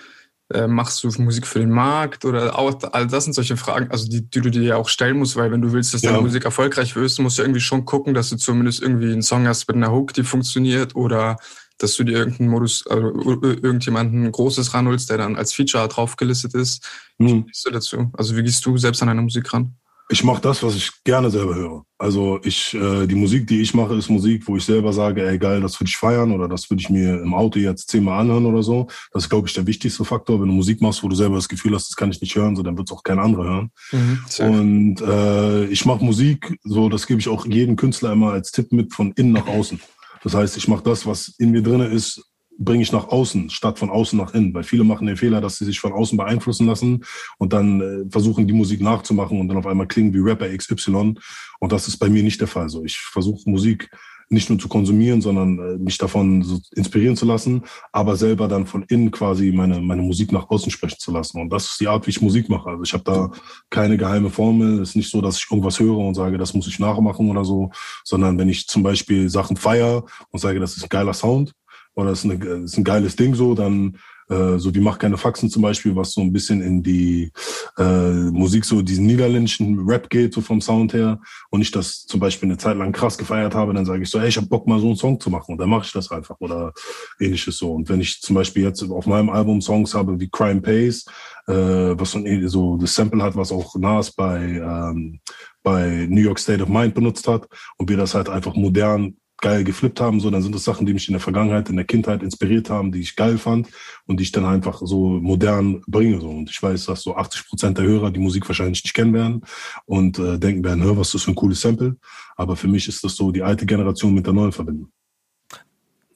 äh, machst du Musik für den Markt oder auch, all das sind solche Fragen, also die, die du dir ja auch stellen musst, weil wenn du willst, dass deine Musik erfolgreich wirst, musst du irgendwie schon gucken, dass du zumindest irgendwie einen Song hast mit einer Hook, die funktioniert oder dass du dir irgendeinen Modus, also irgendjemanden Großes ranholst, der dann als Feature draufgelistet ist. Mhm. Wie gehst du dazu? Also wie gehst du selbst an deine Musik ran? Ich mache das, was ich gerne selber höre. Also ich, äh, die Musik, die ich mache, ist Musik, wo ich selber sage, ey geil, das würde ich feiern oder das würde ich mir im Auto jetzt zehnmal anhören oder so. Das ist, glaube ich, der wichtigste Faktor. Wenn du Musik machst, wo du selber das Gefühl hast, das kann ich nicht hören, so dann wird es auch kein anderer hören. Mhm, und äh, ich mache Musik, so das gebe ich auch jedem Künstler immer als Tipp mit von innen nach außen. Das heißt, ich mache das, was in mir drinne ist, bringe ich nach außen, statt von außen nach innen. Weil viele machen den Fehler, dass sie sich von außen beeinflussen lassen und dann äh, versuchen, die Musik nachzumachen und dann auf einmal klingen wie Rapper XY. Und das ist bei mir nicht der Fall. So, ich versuche Musik nicht nur zu konsumieren, sondern äh, mich davon so inspirieren zu lassen, aber selber dann von innen quasi meine, meine Musik nach außen sprechen zu lassen. Und das ist die Art, wie ich Musik mache. Also ich habe da keine geheime Formel. Es ist nicht so, dass ich irgendwas höre und sage, das muss ich nachmachen oder so, sondern wenn ich zum Beispiel Sachen feier und sage, das ist ein geiler Sound oder das ist, eine, das ist ein geiles Ding so, dann äh, so wie Mach keine Faxen zum Beispiel, was so ein bisschen in die äh, Musik, so diesen niederländischen Rap geht, so vom Sound her. Und ich das zum Beispiel eine Zeit lang krass gefeiert habe, dann sage ich so, ey, ich hab Bock mal so einen Song zu machen. Und dann mache ich das einfach oder ähnliches so. Und wenn ich zum Beispiel jetzt auf meinem Album Songs habe wie Crime Pays, äh, was so, so das Sample hat, was auch Nas bei ähm, bei New York State of Mind benutzt hat und wir das halt einfach modern geil geflippt haben, so, dann sind das Sachen, die mich in der Vergangenheit, in der Kindheit inspiriert haben, die ich geil fand und die ich dann einfach so modern bringe. So. Und ich weiß, dass so 80 Prozent der Hörer die Musik wahrscheinlich nicht kennen werden und äh, denken werden, hör, was ist das für ein cooles Sample. Aber für mich ist das so die alte Generation mit der neuen verbinden.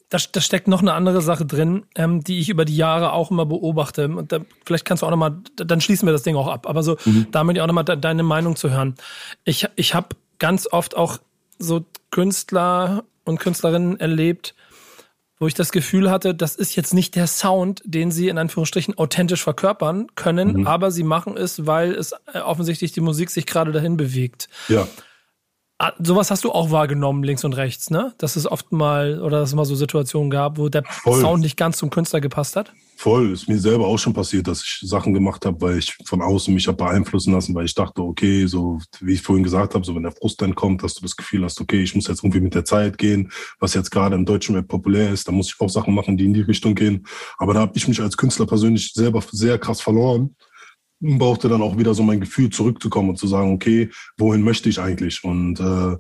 Da, da steckt noch eine andere Sache drin, ähm, die ich über die Jahre auch immer beobachte. Und da, vielleicht kannst du auch nochmal, dann schließen wir das Ding auch ab. Aber so, mhm. damit auch nochmal de deine Meinung zu hören. Ich, ich habe ganz oft auch so Künstler und Künstlerinnen erlebt, wo ich das Gefühl hatte, das ist jetzt nicht der Sound, den sie in Anführungsstrichen authentisch verkörpern können, mhm. aber sie machen es, weil es äh, offensichtlich die Musik sich gerade dahin bewegt. Ja. Ah, sowas hast du auch wahrgenommen, links und rechts, ne? Dass es oft mal oder dass es mal so Situationen gab, wo der Voll. Sound nicht ganz zum Künstler gepasst hat? Voll, ist mir selber auch schon passiert, dass ich Sachen gemacht habe, weil ich von außen mich habe beeinflussen lassen, weil ich dachte, okay, so wie ich vorhin gesagt habe, so wenn der Frust dann kommt, dass du das Gefühl hast, okay, ich muss jetzt irgendwie mit der Zeit gehen, was jetzt gerade im deutschen Rap populär ist, da muss ich auch Sachen machen, die in die Richtung gehen. Aber da habe ich mich als Künstler persönlich selber sehr krass verloren brauchte dann auch wieder so mein Gefühl zurückzukommen und zu sagen, okay, wohin möchte ich eigentlich? Und äh,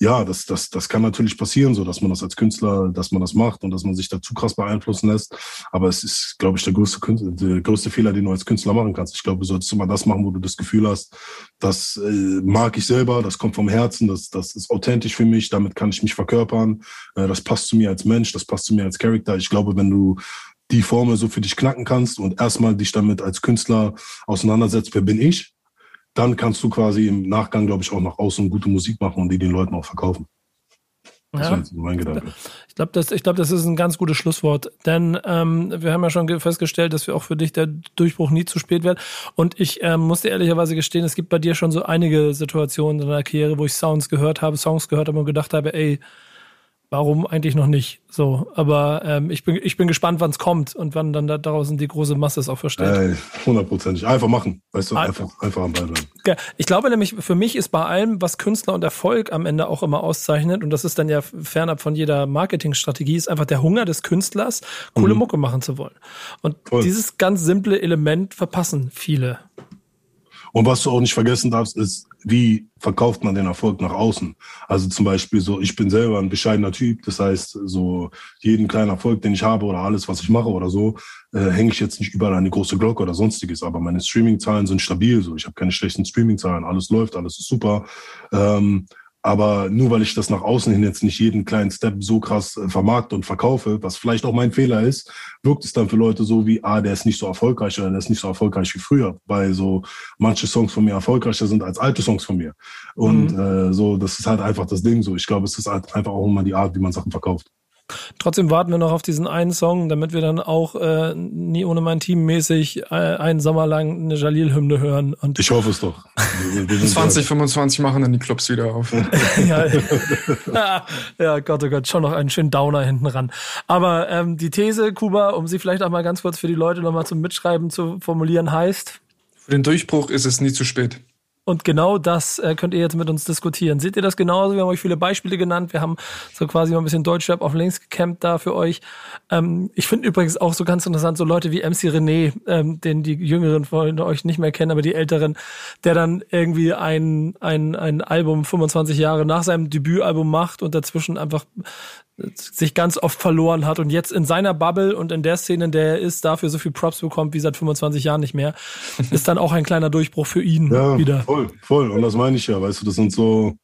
ja, das, das, das kann natürlich passieren, so dass man das als Künstler, dass man das macht und dass man sich da zu krass beeinflussen lässt. Aber es ist, glaube ich, der größte, der größte Fehler, den du als Künstler machen kannst. Ich glaube, du solltest immer das machen, wo du das Gefühl hast, das äh, mag ich selber, das kommt vom Herzen, das, das ist authentisch für mich, damit kann ich mich verkörpern, äh, das passt zu mir als Mensch, das passt zu mir als Charakter. Ich glaube, wenn du die Formel so für dich knacken kannst und erstmal dich damit als Künstler auseinandersetzt, wer bin ich, dann kannst du quasi im Nachgang, glaube ich, auch nach außen gute Musik machen und die den Leuten auch verkaufen. Das ja. mein Gedanke. Ich glaube, das, glaub, das ist ein ganz gutes Schlusswort. Denn ähm, wir haben ja schon festgestellt, dass wir auch für dich der Durchbruch nie zu spät wird. Und ich ähm, muss dir ehrlicherweise gestehen, es gibt bei dir schon so einige Situationen in deiner Karriere, wo ich Sounds gehört habe, Songs gehört habe und gedacht habe, ey, warum eigentlich noch nicht? So, aber ähm, ich bin ich bin gespannt, wann es kommt und wann dann da draußen die große Masse es auch versteht. Hundertprozentig. Einfach machen, weißt du, einfach einfach am Ball bleiben. Ich glaube nämlich, für mich ist bei allem, was Künstler und Erfolg am Ende auch immer auszeichnet, und das ist dann ja fernab von jeder Marketingstrategie, ist einfach der Hunger des Künstlers, coole mhm. Mucke machen zu wollen. Und Voll. dieses ganz simple Element verpassen viele. Und was du auch nicht vergessen darfst, ist, wie verkauft man den Erfolg nach außen? Also zum Beispiel so, ich bin selber ein bescheidener Typ. Das heißt, so jeden kleinen Erfolg, den ich habe oder alles, was ich mache oder so, äh, hänge ich jetzt nicht überall die große Glocke oder sonstiges. Aber meine Streaming-Zahlen sind stabil. So, ich habe keine schlechten Streaming-Zahlen. Alles läuft, alles ist super. Ähm, aber nur weil ich das nach außen hin jetzt nicht jeden kleinen Step so krass äh, vermarkte und verkaufe, was vielleicht auch mein Fehler ist, wirkt es dann für Leute so wie, ah, der ist nicht so erfolgreich oder der ist nicht so erfolgreich wie früher, weil so manche Songs von mir erfolgreicher sind als alte Songs von mir. Und mhm. äh, so, das ist halt einfach das Ding so. Ich glaube, es ist halt einfach auch immer die Art, wie man Sachen verkauft. Trotzdem warten wir noch auf diesen einen Song, damit wir dann auch äh, nie ohne mein Team mäßig äh, einen Sommer lang eine Jalil-Hymne hören. Und ich hoffe es doch. 2025 machen dann die Clubs wieder auf. ja, ja, Gott, oh Gott, schon noch einen schönen Downer hinten ran. Aber ähm, die These, Kuba, um sie vielleicht auch mal ganz kurz für die Leute nochmal zum Mitschreiben zu formulieren, heißt? Für den Durchbruch ist es nie zu spät. Und genau das äh, könnt ihr jetzt mit uns diskutieren. Seht ihr das genauso? Wir haben euch viele Beispiele genannt. Wir haben so quasi mal ein bisschen Deutschrap auf links gecampt da für euch. Ähm, ich finde übrigens auch so ganz interessant, so Leute wie MC René, ähm, den die Jüngeren von euch nicht mehr kennen, aber die Älteren, der dann irgendwie ein, ein, ein Album 25 Jahre nach seinem Debütalbum macht und dazwischen einfach sich ganz oft verloren hat und jetzt in seiner Bubble und in der Szene, in der er ist, dafür so viel Props bekommt wie seit 25 Jahren nicht mehr, ist dann auch ein kleiner Durchbruch für ihn ja, wieder. Voll, voll. Und das meine ich ja, weißt du, das sind so,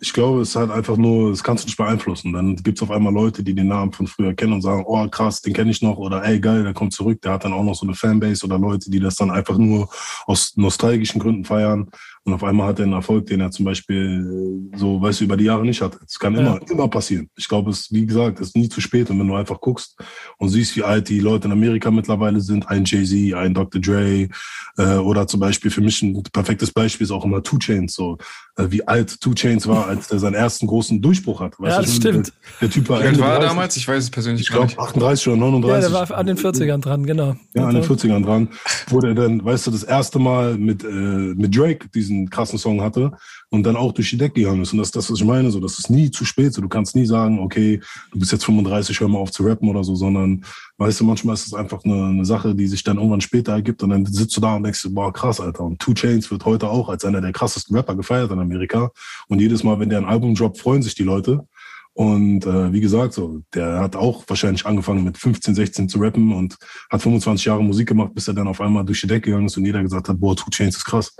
ich glaube, es ist halt einfach nur, das kannst du nicht beeinflussen. Dann gibt's auf einmal Leute, die den Namen von früher kennen und sagen, oh krass, den kenne ich noch oder ey geil, der kommt zurück, der hat dann auch noch so eine Fanbase oder Leute, die das dann einfach nur aus nostalgischen Gründen feiern. Und auf einmal hat er einen Erfolg, den er zum Beispiel so, weißt du, über die Jahre nicht hat. Es kann immer, ja. immer passieren. Ich glaube, es, wie gesagt, ist nie zu spät. Und wenn du einfach guckst und siehst, wie alt die Leute in Amerika mittlerweile sind, ein Jay-Z, ein Dr. Dre, äh, oder zum Beispiel für mich ein perfektes Beispiel ist auch immer Two Chains, so, äh, wie alt Two Chains war, als er seinen ersten großen Durchbruch hat. Weißt ja, das stimmt. Der, der Typ war, Wie alt war er damals? Ich weiß es persönlich ich glaube 38 oder 39. Ja, der war an den 40ern dran, genau. Ja, an den 40ern dran. Wo der dann, weißt du, das erste Mal mit, äh, mit Drake diesen krassen Song hat hatte und dann auch durch die Decke gegangen ist. Und das ist das, was ich meine. So, das ist nie zu spät. So, du kannst nie sagen, okay, du bist jetzt 35, hör mal auf zu rappen oder so, sondern weißt du, manchmal ist es einfach eine, eine Sache, die sich dann irgendwann später ergibt und dann sitzt du da und denkst, boah, krass, Alter. Und Two Chains wird heute auch als einer der krassesten Rapper gefeiert in Amerika. Und jedes Mal, wenn der ein Album droppt, freuen sich die Leute. Und äh, wie gesagt, so, der hat auch wahrscheinlich angefangen mit 15, 16 zu rappen und hat 25 Jahre Musik gemacht, bis er dann auf einmal durch die Decke gegangen ist und jeder gesagt hat, boah, Two Chains ist krass.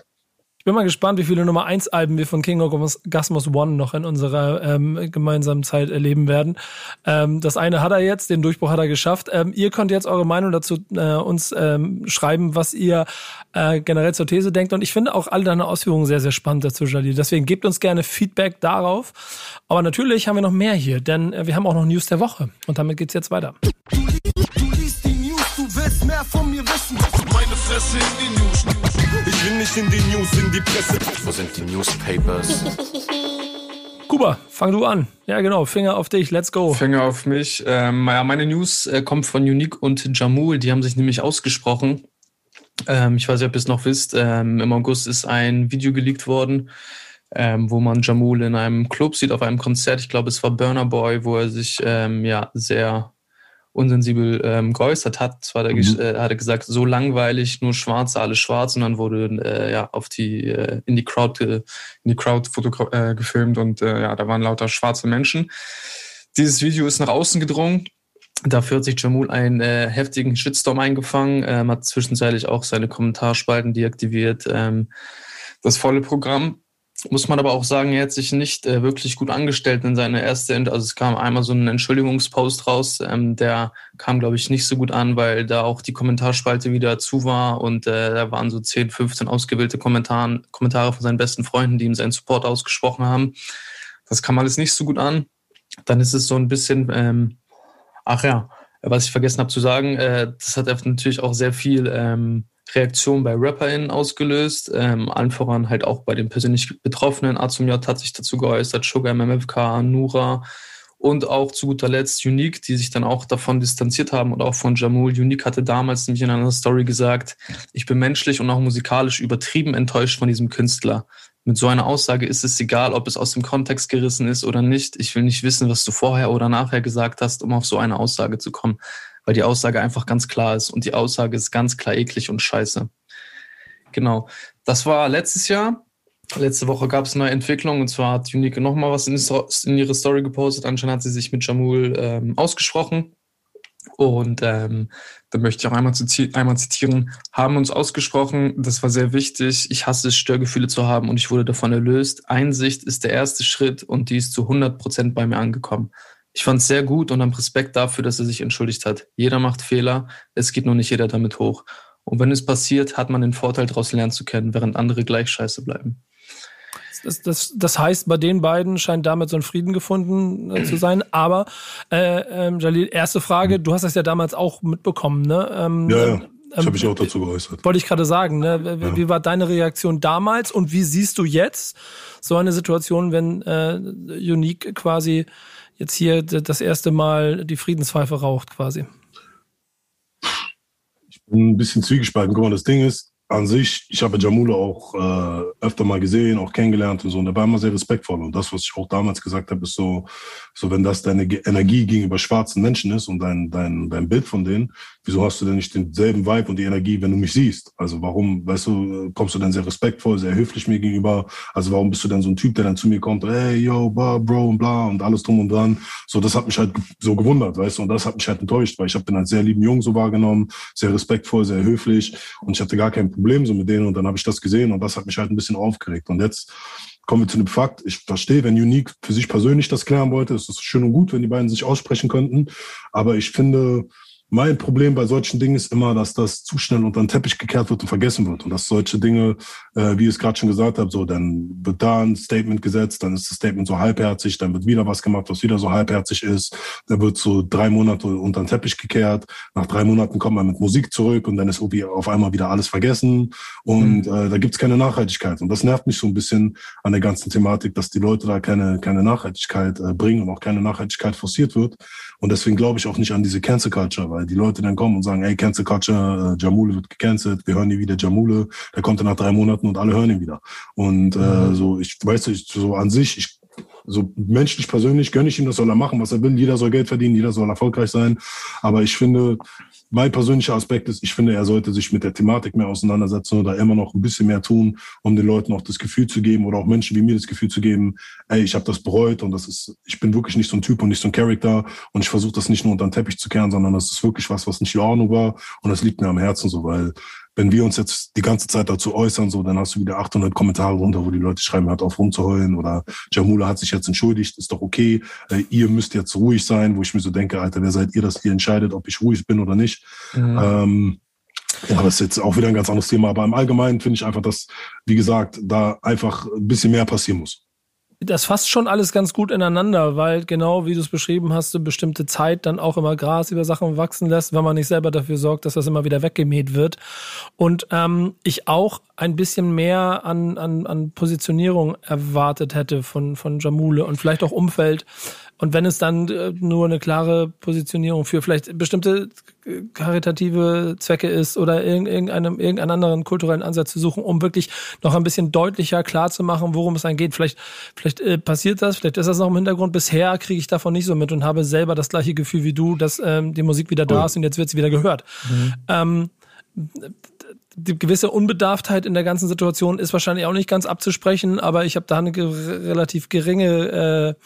Ich bin mal gespannt, wie viele Nummer 1 Alben wir von King Orgasmus One noch in unserer ähm, gemeinsamen Zeit erleben werden. Ähm, das eine hat er jetzt, den Durchbruch hat er geschafft. Ähm, ihr könnt jetzt eure Meinung dazu äh, uns ähm, schreiben, was ihr äh, generell zur These denkt. Und ich finde auch alle deine Ausführungen sehr, sehr spannend dazu, Jalil. Deswegen gebt uns gerne Feedback darauf. Aber natürlich haben wir noch mehr hier, denn äh, wir haben auch noch News der Woche. Und damit geht's jetzt weiter. Du, liest die News, du willst mehr von mir wissen. Meine Fresse in die News. Ich will nicht in die News, in die Presse. Wo sind die Newspapers? Kuba, fang du an. Ja, genau. Finger auf dich. Let's go. Finger auf mich. Ähm, ja, meine News äh, kommt von Unique und Jamul. Die haben sich nämlich ausgesprochen. Ähm, ich weiß nicht, ob ihr es noch wisst. Ähm, Im August ist ein Video geleakt worden, ähm, wo man Jamul in einem Club sieht, auf einem Konzert. Ich glaube, es war Burner Boy, wo er sich ähm, ja sehr unsensibel ähm, geäußert hat. Zwar mhm. äh, hat er gesagt, so langweilig, nur Schwarze, alles schwarz, und dann wurde äh, ja auf die äh, in die Crowd in die Crowd äh, gefilmt und äh, ja, da waren lauter schwarze Menschen. Dieses Video ist nach außen gedrungen. Dafür hat sich Jamul einen äh, heftigen Shitstorm eingefangen, ähm, hat zwischenzeitlich auch seine Kommentarspalten deaktiviert. Ähm, das volle Programm muss man aber auch sagen, er hat sich nicht äh, wirklich gut angestellt in seine erste, also es kam einmal so ein Entschuldigungspost raus, ähm, der kam, glaube ich, nicht so gut an, weil da auch die Kommentarspalte wieder zu war und äh, da waren so 10, 15 ausgewählte Kommentaren, Kommentare von seinen besten Freunden, die ihm seinen Support ausgesprochen haben. Das kam alles nicht so gut an. Dann ist es so ein bisschen, ähm, ach ja, was ich vergessen habe zu sagen, äh, das hat natürlich auch sehr viel ähm, Reaktion bei RapperInnen ausgelöst, ähm, allen voran halt auch bei den persönlich Betroffenen. Azum J hat sich dazu geäußert, Sugar MMFK, Nura und auch zu guter Letzt Unique, die sich dann auch davon distanziert haben und auch von Jamul. Unique hatte damals nämlich in einer Story gesagt, ich bin menschlich und auch musikalisch übertrieben enttäuscht von diesem Künstler. Mit so einer Aussage ist es egal, ob es aus dem Kontext gerissen ist oder nicht. Ich will nicht wissen, was du vorher oder nachher gesagt hast, um auf so eine Aussage zu kommen weil die Aussage einfach ganz klar ist und die Aussage ist ganz klar eklig und scheiße. Genau. Das war letztes Jahr. Letzte Woche gab es neue Entwicklungen und zwar hat Unique nochmal was in, in, ihre Story gepostet. Anscheinend hat sie sich mit Jamul ähm, ausgesprochen. Und ähm, da möchte ich auch einmal, ziti einmal zitieren, haben uns ausgesprochen, das war sehr wichtig, ich hasse es, Störgefühle zu haben und ich wurde davon erlöst. Einsicht ist der erste Schritt und die ist zu 100 Prozent bei mir angekommen. Ich fand es sehr gut und am Respekt dafür, dass er sich entschuldigt hat. Jeder macht Fehler, es geht nur nicht jeder damit hoch. Und wenn es passiert, hat man den Vorteil, daraus lernen zu können, während andere gleich scheiße bleiben. Das, das, das heißt, bei den beiden scheint damit so ein Frieden gefunden äh, zu sein. Aber äh, ähm, Jalil, erste Frage, du hast das ja damals auch mitbekommen, ne? Ähm, ja, ja. Ich habe mich auch dazu geäußert. Wollte ich gerade sagen, ne? Wie, ja. wie war deine Reaktion damals und wie siehst du jetzt so eine Situation, wenn äh, Unique quasi jetzt hier das erste Mal die Friedenspfeife raucht quasi? Ich bin ein bisschen zwiegespalten. Guck mal, das Ding ist, an sich, ich habe Jamula auch äh, öfter mal gesehen, auch kennengelernt und so. Und er war immer sehr respektvoll. Und das, was ich auch damals gesagt habe, ist so, so wenn das deine Energie gegenüber schwarzen Menschen ist und dein, dein, dein Bild von denen, wieso hast du denn nicht denselben Vibe und die Energie, wenn du mich siehst? Also warum, weißt du, kommst du denn sehr respektvoll, sehr höflich mir gegenüber? Also warum bist du denn so ein Typ, der dann zu mir kommt, hey, yo, blah, Bro und bla und alles drum und dran? So, das hat mich halt so gewundert, weißt du, und das hat mich halt enttäuscht, weil ich habe den als sehr lieben Jungen so wahrgenommen, sehr respektvoll, sehr höflich und ich hatte gar kein Problem so mit denen und dann habe ich das gesehen und das hat mich halt ein bisschen aufgeregt. Und jetzt kommen wir zu dem Fakt, ich verstehe, wenn Unique für sich persönlich das klären wollte, ist es schön und gut, wenn die beiden sich aussprechen könnten. Aber ich finde, mein Problem bei solchen Dingen ist immer, dass das zu schnell unter den Teppich gekehrt wird und vergessen wird. Und dass solche Dinge, äh, wie ich es gerade schon gesagt habe, so, dann wird da ein Statement gesetzt, dann ist das Statement so halbherzig, dann wird wieder was gemacht, was wieder so halbherzig ist. Dann wird so drei Monate unter den Teppich gekehrt. Nach drei Monaten kommt man mit Musik zurück und dann ist irgendwie auf einmal wieder alles vergessen. Und mhm. äh, da gibt's keine Nachhaltigkeit. Und das nervt mich so ein bisschen an der ganzen Thematik, dass die Leute da keine, keine Nachhaltigkeit äh, bringen und auch keine Nachhaltigkeit forciert wird. Und deswegen glaube ich auch nicht an diese Cancel Culture, weil die Leute dann kommen und sagen, ey, Cancel Culture, äh, Jamule wird gecancelt, wir hören nie wieder Jamule, der kommt dann nach drei Monaten und alle hören ihn wieder. Und äh, mhm. so, ich weiß nicht, so an sich, ich so menschlich persönlich gönne ich ihm, das soll er machen, was er will. Jeder soll Geld verdienen, jeder soll erfolgreich sein. Aber ich finde, mein persönlicher Aspekt ist, ich finde, er sollte sich mit der Thematik mehr auseinandersetzen oder immer noch ein bisschen mehr tun, um den Leuten auch das Gefühl zu geben oder auch Menschen wie mir das Gefühl zu geben, ey, ich habe das bereut und das ist, ich bin wirklich nicht so ein Typ und nicht so ein Charakter und ich versuche das nicht nur unter den Teppich zu kehren, sondern das ist wirklich was, was nicht in Ordnung war und das liegt mir am Herzen so, weil wenn wir uns jetzt die ganze Zeit dazu äußern, so, dann hast du wieder 800 Kommentare runter, wo die Leute schreiben, hört auf rumzuheulen oder Jamula hat sich jetzt entschuldigt, ist doch okay, äh, ihr müsst jetzt ruhig sein, wo ich mir so denke, Alter, wer seid ihr, dass ihr entscheidet, ob ich ruhig bin oder nicht. Mhm. Ähm, ja, das ist jetzt auch wieder ein ganz anderes Thema, aber im Allgemeinen finde ich einfach, dass, wie gesagt, da einfach ein bisschen mehr passieren muss das fasst schon alles ganz gut ineinander, weil genau wie du es beschrieben hast, eine bestimmte Zeit dann auch immer Gras über Sachen wachsen lässt, wenn man nicht selber dafür sorgt, dass das immer wieder weggemäht wird. Und ähm, ich auch ein bisschen mehr an, an, an Positionierung erwartet hätte von, von Jamule und vielleicht auch Umfeld. Und wenn es dann äh, nur eine klare Positionierung für vielleicht bestimmte äh, karitative Zwecke ist oder irgendeinem, irgendeinen anderen kulturellen Ansatz zu suchen, um wirklich noch ein bisschen deutlicher klar zu machen, worum es dann geht. Vielleicht, vielleicht äh, passiert das, vielleicht ist das noch im Hintergrund. Bisher kriege ich davon nicht so mit und habe selber das gleiche Gefühl wie du, dass ähm, die Musik wieder da ist und jetzt wird sie wieder gehört. Mhm. Ähm, die gewisse Unbedarftheit in der ganzen Situation ist wahrscheinlich auch nicht ganz abzusprechen, aber ich habe da eine relativ geringe äh,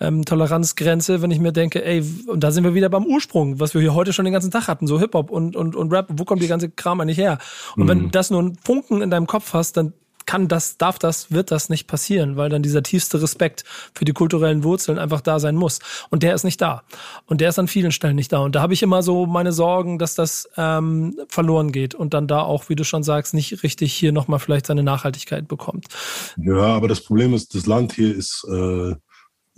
ähm, Toleranzgrenze, wenn ich mir denke, ey, und da sind wir wieder beim Ursprung, was wir hier heute schon den ganzen Tag hatten, so Hip-Hop und, und, und Rap, wo kommt die ganze Kram eigentlich her? Und mhm. wenn das nur einen Funken in deinem Kopf hast, dann kann das, darf das, wird das nicht passieren, weil dann dieser tiefste Respekt für die kulturellen Wurzeln einfach da sein muss. Und der ist nicht da. Und der ist an vielen Stellen nicht da. Und da habe ich immer so meine Sorgen, dass das ähm, verloren geht und dann da auch, wie du schon sagst, nicht richtig hier nochmal vielleicht seine Nachhaltigkeit bekommt. Ja, aber das Problem ist, das Land hier ist äh,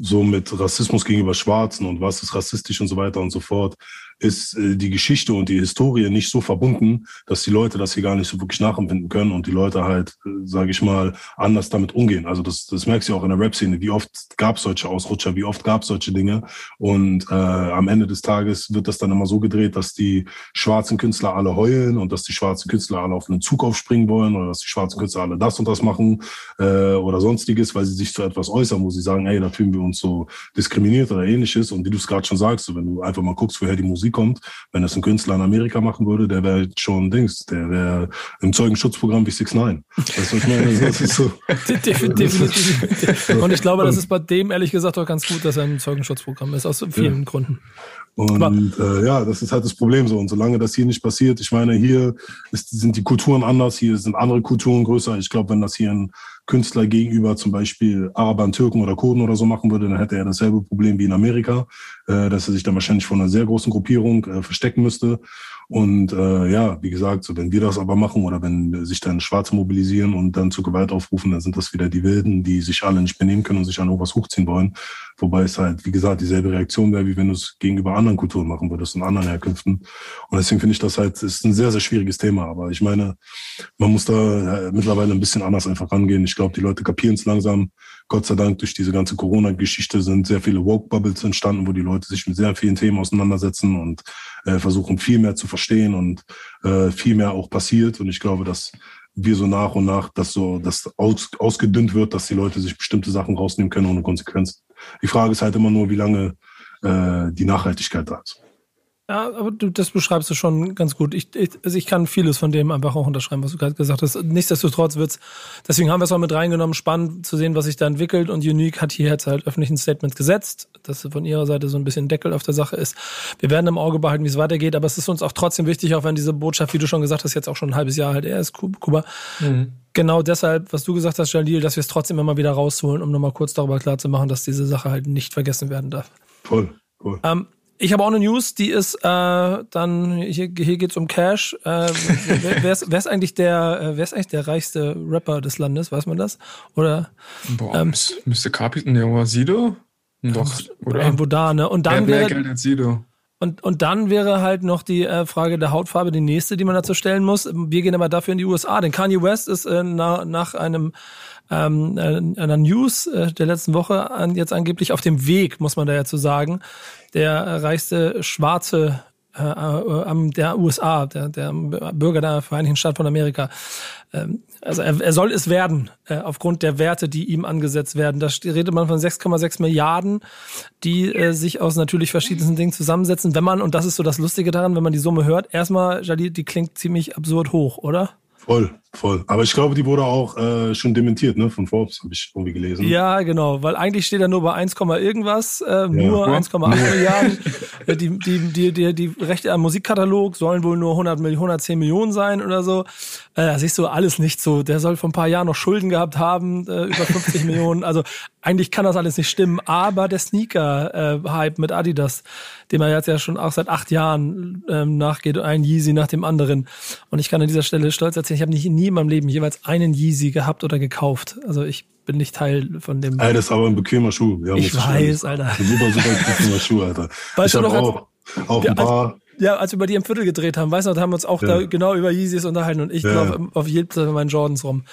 so mit Rassismus gegenüber Schwarzen und was ist rassistisch und so weiter und so fort ist äh, die Geschichte und die Historie nicht so verbunden, dass die Leute das hier gar nicht so wirklich nachempfinden können und die Leute halt, äh, sage ich mal, anders damit umgehen. Also das, das merkst du auch in der Rap-Szene. Wie oft gab es solche Ausrutscher, wie oft gab es solche Dinge und äh, am Ende des Tages wird das dann immer so gedreht, dass die schwarzen Künstler alle heulen und dass die schwarzen Künstler alle auf einen Zug aufspringen wollen oder dass die schwarzen Künstler alle das und das machen äh, oder sonstiges, weil sie sich zu etwas äußern, wo sie sagen, ey, da fühlen wir uns so diskriminiert oder ähnliches. Und wie du es gerade schon sagst, so, wenn du einfach mal guckst, woher die Musik kommt. Wenn das ein Künstler in Amerika machen würde, der wäre schon Dings, der wäre im Zeugenschutzprogramm wie 6 9 Weißt du, ich meine? Das ist so. Definitiv. Und ich glaube, das ist bei dem ehrlich gesagt auch ganz gut, dass er im Zeugenschutzprogramm ist, aus vielen ja. Gründen. Und äh, ja, das ist halt das Problem so. Und solange das hier nicht passiert, ich meine, hier ist, sind die Kulturen anders, hier sind andere Kulturen größer. Ich glaube, wenn das hier ein Künstler gegenüber zum Beispiel Arabern, Türken oder Kurden oder so machen würde, dann hätte er dasselbe Problem wie in Amerika, äh, dass er sich dann wahrscheinlich von einer sehr großen Gruppierung äh, verstecken müsste. Und äh, ja, wie gesagt, so wenn wir das aber machen oder wenn sich dann Schwarze mobilisieren und dann zur Gewalt aufrufen, dann sind das wieder die Wilden, die sich alle nicht benehmen können und sich an irgendwas hochziehen wollen. Wobei es halt, wie gesagt, dieselbe Reaktion wäre, wie wenn du es gegenüber anderen Kulturen machen würdest und anderen Herkünften. Und deswegen finde ich das halt, ist ein sehr, sehr schwieriges Thema. Aber ich meine, man muss da äh, mittlerweile ein bisschen anders einfach rangehen. Ich glaube, die Leute kapieren es langsam. Gott sei Dank durch diese ganze Corona-Geschichte sind sehr viele Woke-Bubbles entstanden, wo die Leute sich mit sehr vielen Themen auseinandersetzen und äh, versuchen viel mehr zu verstehen und äh, viel mehr auch passiert. Und ich glaube, dass wir so nach und nach, dass so das aus, ausgedünnt wird, dass die Leute sich bestimmte Sachen rausnehmen können ohne Konsequenzen. Die Frage ist halt immer nur, wie lange äh, die Nachhaltigkeit da ist. Ja, aber du, das beschreibst du schon ganz gut. Ich, ich, also ich kann vieles von dem einfach auch unterschreiben, was du gerade gesagt hast. Nichtsdestotrotz wird's, deswegen haben wir es auch mit reingenommen, spannend zu sehen, was sich da entwickelt. Und Unique hat hier jetzt halt öffentlich ein Statement gesetzt, dass von ihrer Seite so ein bisschen Deckel auf der Sache ist. Wir werden im Auge behalten, wie es weitergeht, aber es ist uns auch trotzdem wichtig, auch wenn diese Botschaft, wie du schon gesagt hast, jetzt auch schon ein halbes Jahr halt er ist, Kuba. Mhm. Genau deshalb, was du gesagt hast, Jalil, dass wir es trotzdem immer wieder rausholen, um nochmal kurz darüber klarzumachen, dass diese Sache halt nicht vergessen werden darf. Voll, voll. Ähm, ich habe auch eine News, die ist äh, dann, hier, hier geht's um Cash. Äh, wer, wer, ist, wer ist eigentlich der, äh, wer ist eigentlich der reichste Rapper des Landes, weiß man das? Oder Boah, ähm, müsste Capit, ne, oder Sido? Doch, oder? Irgendwo da, ne? Und dann wäre, Geld als Sido. Und, und dann wäre halt noch die äh, Frage der Hautfarbe die nächste, die man dazu stellen muss. Wir gehen aber dafür in die USA, denn Kanye West ist äh, na, nach einem ähm, äh, einer News äh, der letzten Woche an, jetzt angeblich auf dem Weg, muss man da ja zu sagen, der reichste Schwarze äh, äh, der USA, der, der Bürger der Vereinigten Staaten von Amerika. Ähm, also er, er soll es werden, äh, aufgrund der Werte, die ihm angesetzt werden. Da redet man von 6,6 Milliarden, die äh, sich aus natürlich verschiedensten Dingen zusammensetzen. Wenn man, und das ist so das Lustige daran, wenn man die Summe hört, erstmal, Jalil, die klingt ziemlich absurd hoch, oder? Voll, Voll. Aber ich glaube, die wurde auch äh, schon dementiert, ne? Von Forbes, habe ich irgendwie gelesen. Ja, genau, weil eigentlich steht er nur bei 1, irgendwas, äh, nur 1,8 Milliarden. Äh, die, die, die, die, die Rechte am Musikkatalog sollen wohl nur 100, 110 Millionen sein oder so. Äh, da siehst du alles nicht so. Der soll vor ein paar Jahren noch Schulden gehabt haben, äh, über 50 Millionen. Also eigentlich kann das alles nicht stimmen. Aber der Sneaker-Hype äh, mit Adidas, dem er jetzt ja schon auch seit acht Jahren ähm, nachgeht, ein Yeezy nach dem anderen. Und ich kann an dieser Stelle stolz erzählen, ich habe nicht nie in meinem Leben jeweils einen Yeezy gehabt oder gekauft. Also ich bin nicht Teil von dem. Ey, das ist aber ein bequemer Schuh. Ja, ich weiß, Alter. Ein super, super bequemer Schuh, Alter. Weißt ich du noch, auch, auch ein paar ja, als wir bei dir im Viertel gedreht haben, weißt du, da haben wir uns auch ja. da genau über Yeezys unterhalten und ich ja. glaube auf jeden Fall meinen Jordans rum.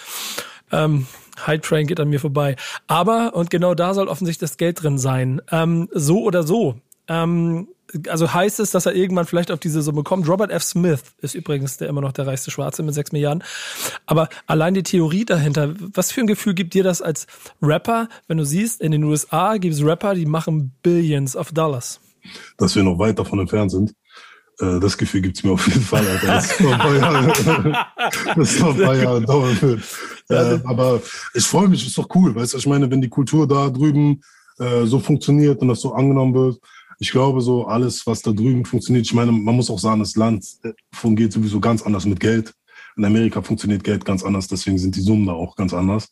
Ähm, Hype Train geht an mir vorbei. Aber, und genau da soll offensichtlich das Geld drin sein. Ähm, so oder so. Ähm, also heißt es, dass er irgendwann vielleicht auf diese Summe kommt. Robert F. Smith ist übrigens der immer noch der reichste Schwarze mit sechs Milliarden. Aber allein die Theorie dahinter, was für ein Gefühl gibt dir das als Rapper, wenn du siehst, in den USA gibt es Rapper, die machen Billions of Dollars? Dass wir noch weit davon entfernt sind. Äh, das Gefühl gibt's mir auf jeden Fall, Alter. Das ist noch ein paar Jahre, das ist noch ein paar Jahre dauern aber ich freue mich, ist doch cool. Weißt du, ich meine, wenn die Kultur da drüben äh, so funktioniert und das so angenommen wird, ich glaube, so alles, was da drüben funktioniert, ich meine, man muss auch sagen, das Land äh, fungiert sowieso ganz anders mit Geld. In Amerika funktioniert Geld ganz anders, deswegen sind die Summen da auch ganz anders.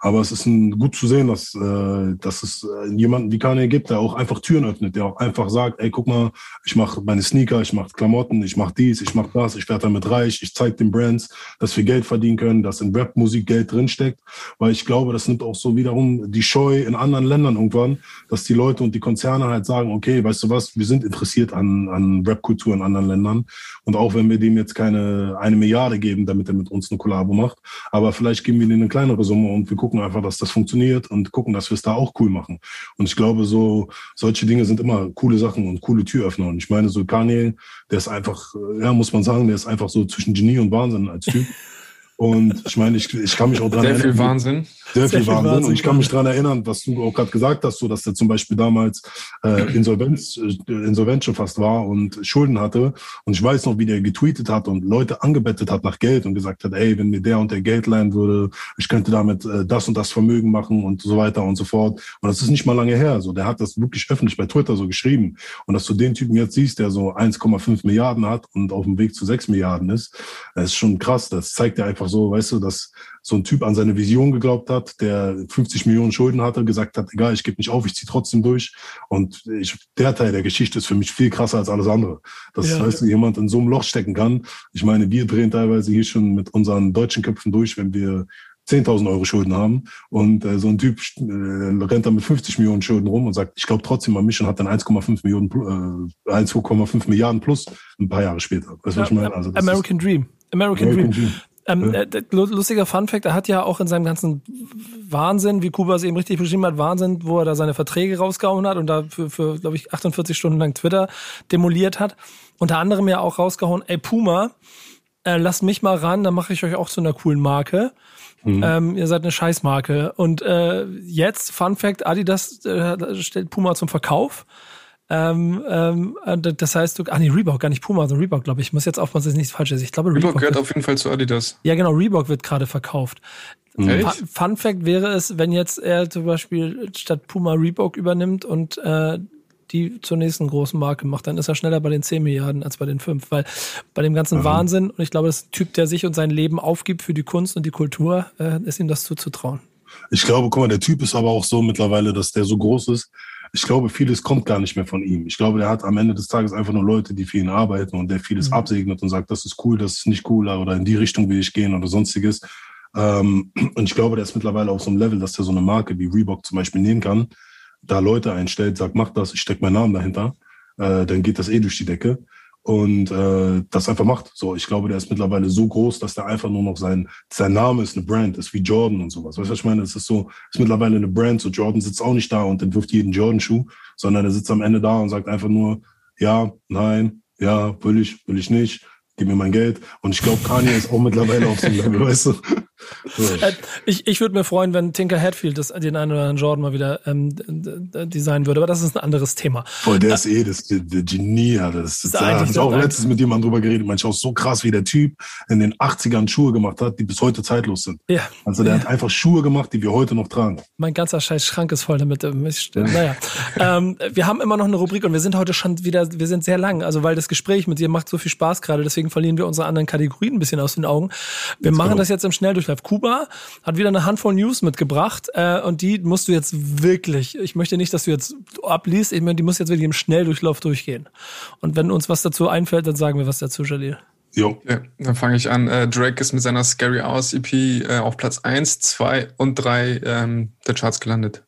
Aber es ist ein, gut zu sehen, dass, äh, dass es äh, jemanden wie Kanye gibt, der auch einfach Türen öffnet, der auch einfach sagt, ey, guck mal, ich mache meine Sneaker, ich mache Klamotten, ich mache dies, ich mache das, ich werde damit reich, ich zeige den Brands, dass wir Geld verdienen können, dass in Rap-Musik Geld drinsteckt. Weil ich glaube, das nimmt auch so wiederum die Scheu in anderen Ländern irgendwann, dass die Leute und die Konzerne halt sagen, okay, weißt du was, wir sind interessiert an, an Rap-Kultur in anderen Ländern. Und auch wenn wir dem jetzt keine eine Milliarde geben, damit er mit uns eine Kollabo macht, aber vielleicht geben wir denen eine kleinere Summe und wir gucken einfach, dass das funktioniert und gucken, dass wir es da auch cool machen. Und ich glaube, so solche Dinge sind immer coole Sachen und coole Türöffner. Und ich meine, so Kanye, der ist einfach, ja, muss man sagen, der ist einfach so zwischen Genie und Wahnsinn als Typ. Und ich meine, ich, ich kann mich auch dran Sehr erinnern. Viel Wahnsinn. Sehr, sehr viel Wahnsinn. Wahnsinn. Und ich kann mich dran erinnern, was du auch gerade gesagt hast, so dass der zum Beispiel damals äh, Insolvenz, äh, Insolvenz schon fast war und Schulden hatte. Und ich weiß noch, wie der getweetet hat und Leute angebettet hat nach Geld und gesagt hat, ey, wenn mir der und der Geld leihen würde, ich könnte damit äh, das und das Vermögen machen und so weiter und so fort. Und das ist nicht mal lange her. So, der hat das wirklich öffentlich bei Twitter so geschrieben. Und dass du den Typen jetzt siehst, der so 1,5 Milliarden hat und auf dem Weg zu 6 Milliarden ist, das ist schon krass. Das zeigt ja einfach einfach so, weißt du, dass so ein Typ an seine Vision geglaubt hat, der 50 Millionen Schulden hatte, gesagt hat, egal, ich gebe nicht auf, ich ziehe trotzdem durch. Und ich, der Teil der Geschichte ist für mich viel krasser als alles andere. Dass, ja. weißt du, jemand in so einem Loch stecken kann. Ich meine, wir drehen teilweise hier schon mit unseren deutschen Köpfen durch, wenn wir 10.000 Euro Schulden haben und äh, so ein Typ äh, rennt dann mit 50 Millionen Schulden rum und sagt, ich glaube trotzdem an mich und hat dann 1,5 Millionen, äh, 1,5 Milliarden plus ein paar Jahre später. Weißt du, ja, was ich meine? Also American Dream. American, American Dream. Dream. Ähm, äh, lustiger Funfact, er hat ja auch in seinem ganzen Wahnsinn, wie Kuba es eben richtig beschrieben hat, Wahnsinn, wo er da seine Verträge rausgehauen hat und da für, für glaube ich, 48 Stunden lang Twitter demoliert hat. Unter anderem ja auch rausgehauen, ey Puma, äh, lasst mich mal ran, dann mache ich euch auch zu einer coolen Marke. Mhm. Ähm, ihr seid eine Scheißmarke. Und äh, jetzt, Fun Fact, Adidas äh, stellt Puma zum Verkauf. Ähm, ähm, das heißt, du, ah nee, Reebok, gar nicht Puma, sondern Reebok, glaube ich. Ich muss jetzt aufpassen, dass ich nichts falsch ist. Ich glaube, Reebok, Reebok gehört wird, auf jeden Fall zu Adidas. Ja, genau, Reebok wird gerade verkauft. Mhm. Fun, Fun Fact wäre es, wenn jetzt er zum Beispiel statt Puma Reebok übernimmt und äh, die zur nächsten großen Marke macht, dann ist er schneller bei den 10 Milliarden als bei den 5. Weil bei dem ganzen mhm. Wahnsinn, und ich glaube, das ist ein Typ, der sich und sein Leben aufgibt für die Kunst und die Kultur, äh, ist ihm das zuzutrauen. Ich glaube, guck mal, der Typ ist aber auch so mittlerweile, dass der so groß ist, ich glaube, vieles kommt gar nicht mehr von ihm. Ich glaube, der hat am Ende des Tages einfach nur Leute, die für ihn arbeiten und der vieles mhm. absegnet und sagt, das ist cool, das ist nicht cool oder in die Richtung will ich gehen oder sonstiges. Ähm, und ich glaube, der ist mittlerweile auf so einem Level, dass der so eine Marke wie Reebok zum Beispiel nehmen kann, da Leute einstellt, sagt, mach das, ich stecke meinen Namen dahinter, äh, dann geht das eh durch die Decke und äh, das einfach macht. So, ich glaube, der ist mittlerweile so groß, dass der einfach nur noch sein sein Name ist eine Brand, ist wie Jordan und sowas. Weißt du, was ich meine? Es ist so, ist mittlerweile eine Brand. So Jordan sitzt auch nicht da und entwirft jeden Jordan-Schuh, sondern er sitzt am Ende da und sagt einfach nur, ja, nein, ja, will ich, will ich nicht. Gib mir mein Geld. Und ich glaube, Kanye ist auch mittlerweile auf dem Level, weißt du? So. Äh, ich, ich würde mir freuen, wenn Tinker Hatfield das, den einen oder anderen Jordan mal wieder ähm, designen würde, aber das ist ein anderes Thema. Voll, der ist eh das, der, der Genie, Alter. Das, das, da habe ich auch letztens mit jemandem drüber geredet. Manchmal auch so krass, wie der Typ in den 80ern Schuhe gemacht hat, die bis heute zeitlos sind. Ja. Also der ja. hat einfach Schuhe gemacht, die wir heute noch tragen. Mein ganzer scheiß Schrank ist voll damit. Ähm, naja. ähm, wir haben immer noch eine Rubrik und wir sind heute schon wieder, wir sind sehr lang, also weil das Gespräch mit dir macht so viel Spaß gerade, deswegen verlieren wir unsere anderen Kategorien ein bisschen aus den Augen. Wir machen das jetzt im Schnelldurchlauf. Kuba hat wieder eine Handvoll News mitgebracht äh, und die musst du jetzt wirklich, ich möchte nicht, dass du jetzt abliest, ich meine, die muss jetzt wirklich im Schnelldurchlauf durchgehen. Und wenn uns was dazu einfällt, dann sagen wir was dazu, Jalil. Jo. Ja, dann fange ich an. Äh, Drake ist mit seiner Scary Hours EP äh, auf Platz 1, 2 und 3 ähm, der Charts gelandet.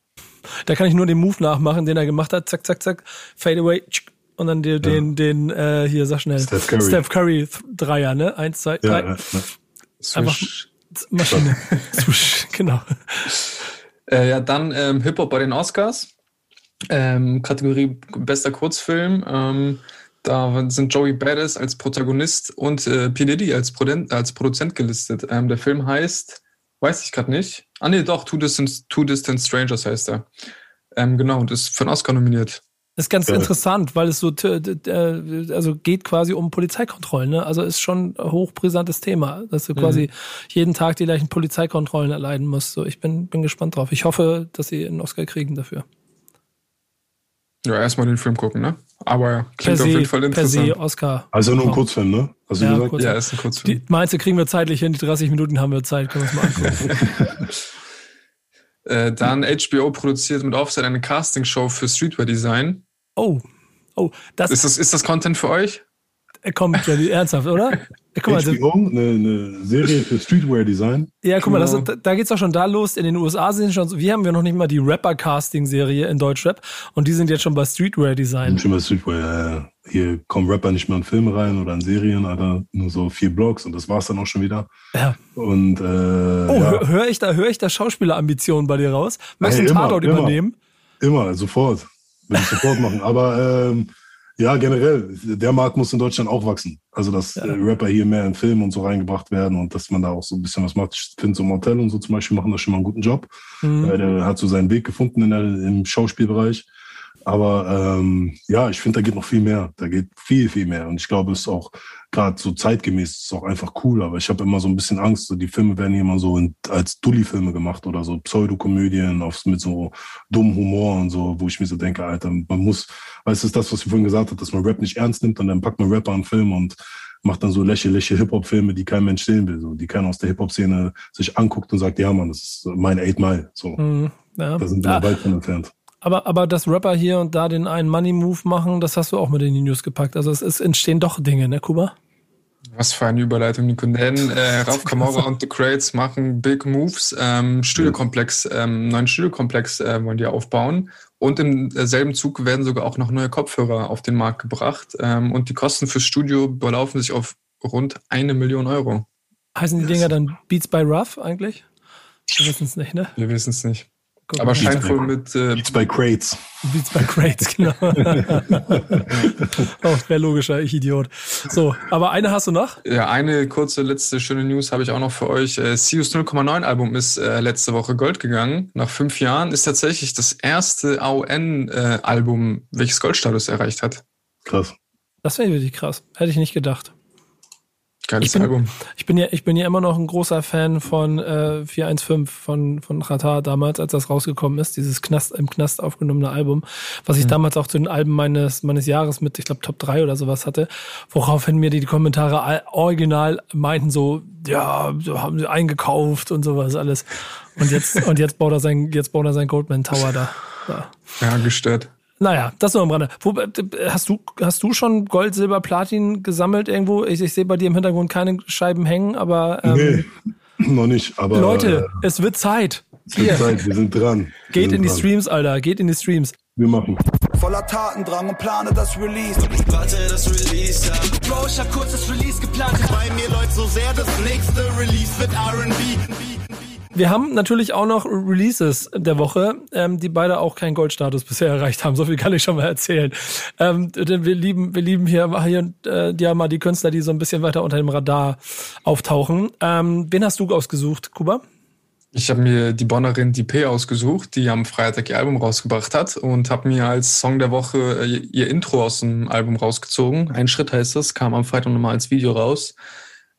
Da kann ich nur den Move nachmachen, den er gemacht hat. Zack, zack, zack. Fade away. Und dann den, ja. den, den äh, hier, sag schnell. Steph Curry. Steph Curry Dreier, ne? Eins, zwei, drei. Ja, Einfach Maschine. genau. Äh, ja, dann ähm, Hip-Hop bei den Oscars. Ähm, Kategorie bester Kurzfilm. Ähm, da sind Joey Badass als Protagonist und äh, P. Diddy als, Produzent, als Produzent gelistet. Ähm, der Film heißt, weiß ich gerade nicht. Ah nee, doch, Two Distant, Two Distant Strangers heißt er. Ähm, genau, und ist für einen Oscar nominiert. Das ist ganz ja. interessant, weil es so äh, also geht quasi um Polizeikontrollen. Ne? Also ist schon ein hochbrisantes Thema, dass du mhm. quasi jeden Tag die gleichen Polizeikontrollen erleiden musst. So, ich bin, bin gespannt drauf. Ich hoffe, dass sie einen Oscar kriegen dafür. Ja, erstmal den Film gucken, ne? Aber klingt per auf jeden Fall interessant. Per se Oscar. Also nur ein Kurzfilm, ne? Du ja, gesagt? Ja, ist ein Kurzfilm. Die, meinst du, kriegen wir zeitlich hin? Die 30 Minuten haben wir Zeit, können wir uns mal angucken. äh, dann HBO produziert mit Offset eine Castingshow für Streetwear Design. Oh, oh, das ist das, ist das Content für euch? Kommt ja ernsthaft, oder? Guck mal, HBO, eine, eine Serie für Streetwear-Design. Ja, guck mal, das, genau. da geht's doch schon da los. In den USA sind schon, wir haben ja noch nicht mal die Rapper-Casting-Serie in Deutschrap und die sind jetzt schon bei Streetwear-Design. Schon bei Streetwear, ja. Hier kommen Rapper nicht mehr in Filme rein oder in Serien, aber nur so vier Blogs und das war's dann auch schon wieder. Ja. Und, äh, Oh, ja. höre ich da, höre ich da Schauspielerambitionen bei dir raus? Möchtest du hey, einen Tatort übernehmen? Immer, sofort. Will ich sofort machen. Aber ähm, ja, generell, der Markt muss in Deutschland auch wachsen. Also, dass ja. Rapper hier mehr in Filme und so reingebracht werden und dass man da auch so ein bisschen was macht. Ich finde, so Mortel und so zum Beispiel machen da schon mal einen guten Job. Mhm. Der hat so seinen Weg gefunden in der, im Schauspielbereich. Aber ähm, ja, ich finde, da geht noch viel mehr. Da geht viel, viel mehr. Und ich glaube, es ist auch gerade so zeitgemäß, ist auch einfach cool. Aber ich habe immer so ein bisschen Angst, so die Filme werden hier immer so in, als Dulli-Filme gemacht oder so Pseudokomödien auf, mit so dummem Humor und so, wo ich mir so denke, Alter, man muss, weißt du, das, was ich vorhin gesagt habe, dass man Rap nicht ernst nimmt und dann packt man Rapper einen Film und macht dann so lächerliche Hip-Hop-Filme, die kein Mensch sehen will, so, die keiner aus der Hip-Hop-Szene sich anguckt und sagt, ja, Mann, das ist mein Eight Mile, so. Mhm, ja. Da sind wir ja. weit von entfernt. Aber, aber dass Rapper hier und da den einen Money-Move machen, das hast du auch mit in die News gepackt. Also es, es entstehen doch Dinge, ne, Kuba? Was für eine Überleitung, Nico. Denn äh, Ralf Kamora und The Crates machen Big Moves. Ähm, Studiokomplex, ähm, neuen Studiokomplex äh, wollen die aufbauen. Und im selben Zug werden sogar auch noch neue Kopfhörer auf den Markt gebracht. Ähm, und die Kosten fürs Studio belaufen sich auf rund eine Million Euro. Heißen die Dinger dann Beats by Rough eigentlich? Wir wissen es nicht, ne? Wir wissen es nicht. Guck Aber scheint wohl mit. Äh, Beats by Crates. Beats by Crates, genau. oh, wäre logischer, ich Idiot. So, aber eine hast du noch? Ja, eine kurze letzte schöne News habe ich auch noch für euch. Äh, Sius 0,9 Album ist äh, letzte Woche Gold gegangen. Nach fünf Jahren ist tatsächlich das erste AON-Album, äh, welches Goldstatus erreicht hat. Krass. Das wäre wirklich krass. Hätte ich nicht gedacht. Geiles ich bin, Album. Ich bin ja, ich bin ja immer noch ein großer Fan von äh, 415 von von Rata damals, als das rausgekommen ist, dieses Knast im Knast aufgenommene Album, was ich mhm. damals auch zu den Alben meines meines Jahres mit, ich glaube Top 3 oder sowas hatte, woraufhin mir die, die Kommentare original meinten so, ja, haben sie eingekauft und sowas alles. Und jetzt und jetzt baut er sein jetzt baut er sein Goldman Tower da. Ja, ja gestört. Naja, das nur am Rande. Wo, äh, hast, du, hast du schon Gold, Silber, Platin gesammelt irgendwo? Ich, ich sehe bei dir im Hintergrund keine Scheiben hängen, aber. Ähm, nee, noch nicht. Aber, Leute, äh, es wird Zeit. Es wird Zeit, wir sind dran. Geht sind in die dran. Streams, Alter. Geht in die Streams. Wir machen. Voller Tatendrang und plane das Release. Warte, das Release, ja. Bro, ich hab kurz das Release geplant. Bei mir läuft so sehr, das nächste Release wird R&B. Wir haben natürlich auch noch Releases der Woche, ähm, die beide auch keinen Goldstatus bisher erreicht haben. So viel kann ich schon mal erzählen. Ähm, denn wir lieben, wir lieben hier, hier äh, ja mal die Künstler, die so ein bisschen weiter unter dem Radar auftauchen. Ähm, wen hast du ausgesucht, Kuba? Ich habe mir die Bonnerin DP ausgesucht, die am Freitag ihr Album rausgebracht hat und habe mir als Song der Woche äh, ihr Intro aus dem Album rausgezogen. Ein Schritt heißt das, kam am Freitag nochmal als Video raus.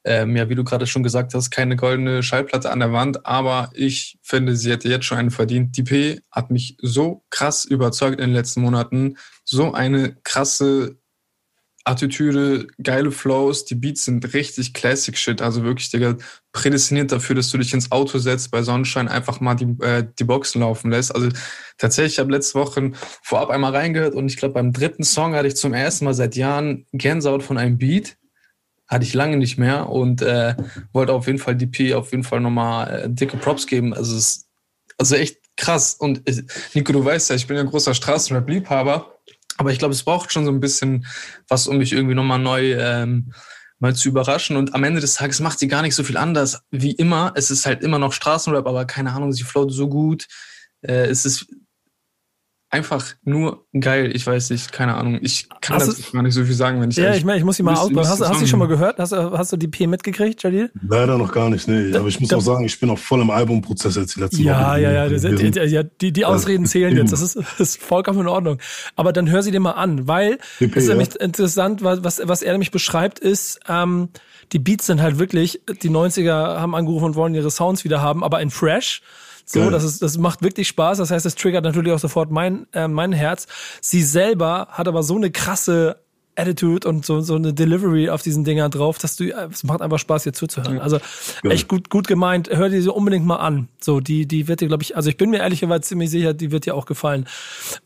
Ähm, ja, wie du gerade schon gesagt hast, keine goldene Schallplatte an der Wand, aber ich finde, sie hätte jetzt schon einen verdient. Die P hat mich so krass überzeugt in den letzten Monaten. So eine krasse Attitüde, geile Flows, die Beats sind richtig Classic Shit, also wirklich, Digga, prädestiniert dafür, dass du dich ins Auto setzt, bei Sonnenschein einfach mal die, äh, die Boxen laufen lässt. Also tatsächlich, ich habe letzte Woche vorab einmal reingehört und ich glaube, beim dritten Song hatte ich zum ersten Mal seit Jahren Gänsehaut von einem Beat hatte ich lange nicht mehr und äh, wollte auf jeden Fall DP auf jeden Fall nochmal äh, dicke Props geben. Also es ist also echt krass. Und äh, Nico, du weißt ja, ich bin ja ein großer Straßenrap-Liebhaber, aber ich glaube, es braucht schon so ein bisschen was, um mich irgendwie nochmal neu ähm, mal zu überraschen. Und am Ende des Tages macht sie gar nicht so viel anders wie immer. Es ist halt immer noch Straßenrap, aber keine Ahnung, sie float so gut. Äh, es ist einfach nur geil. Ich weiß nicht, keine Ahnung. Ich kann hast dazu gar nicht so viel sagen, wenn ich Ja, ich meine, ich muss sie mal ausbauen. Hast, hast du schon mal gehört? Hast, hast du die P mitgekriegt, Jalil? Leider noch gar nicht, nee. Aber ich muss da, auch sagen, ich bin auch voll im Albumprozess jetzt die letzten ja, Wochen. Ja, ja, ja. ja die, die Ausreden zählen jetzt. Das ist, das ist vollkommen in Ordnung. Aber dann hör sie dir mal an, weil es ist nämlich interessant, was, was er nämlich beschreibt, ist, ähm, die Beats sind halt wirklich, die 90er haben angerufen und wollen ihre Sounds wieder haben, aber in Fresh. So, das, ist, das macht wirklich Spaß. Das heißt, es triggert natürlich auch sofort mein, äh, mein Herz. Sie selber hat aber so eine krasse Attitude und so, so eine Delivery auf diesen Dinger drauf, dass du, es macht einfach Spaß, hier zuzuhören. Also echt gut, gut gemeint. Hör dir sie unbedingt mal an. So, die, die wird dir, glaube ich, also ich bin mir ehrlicherweise ziemlich sicher, die wird dir auch gefallen.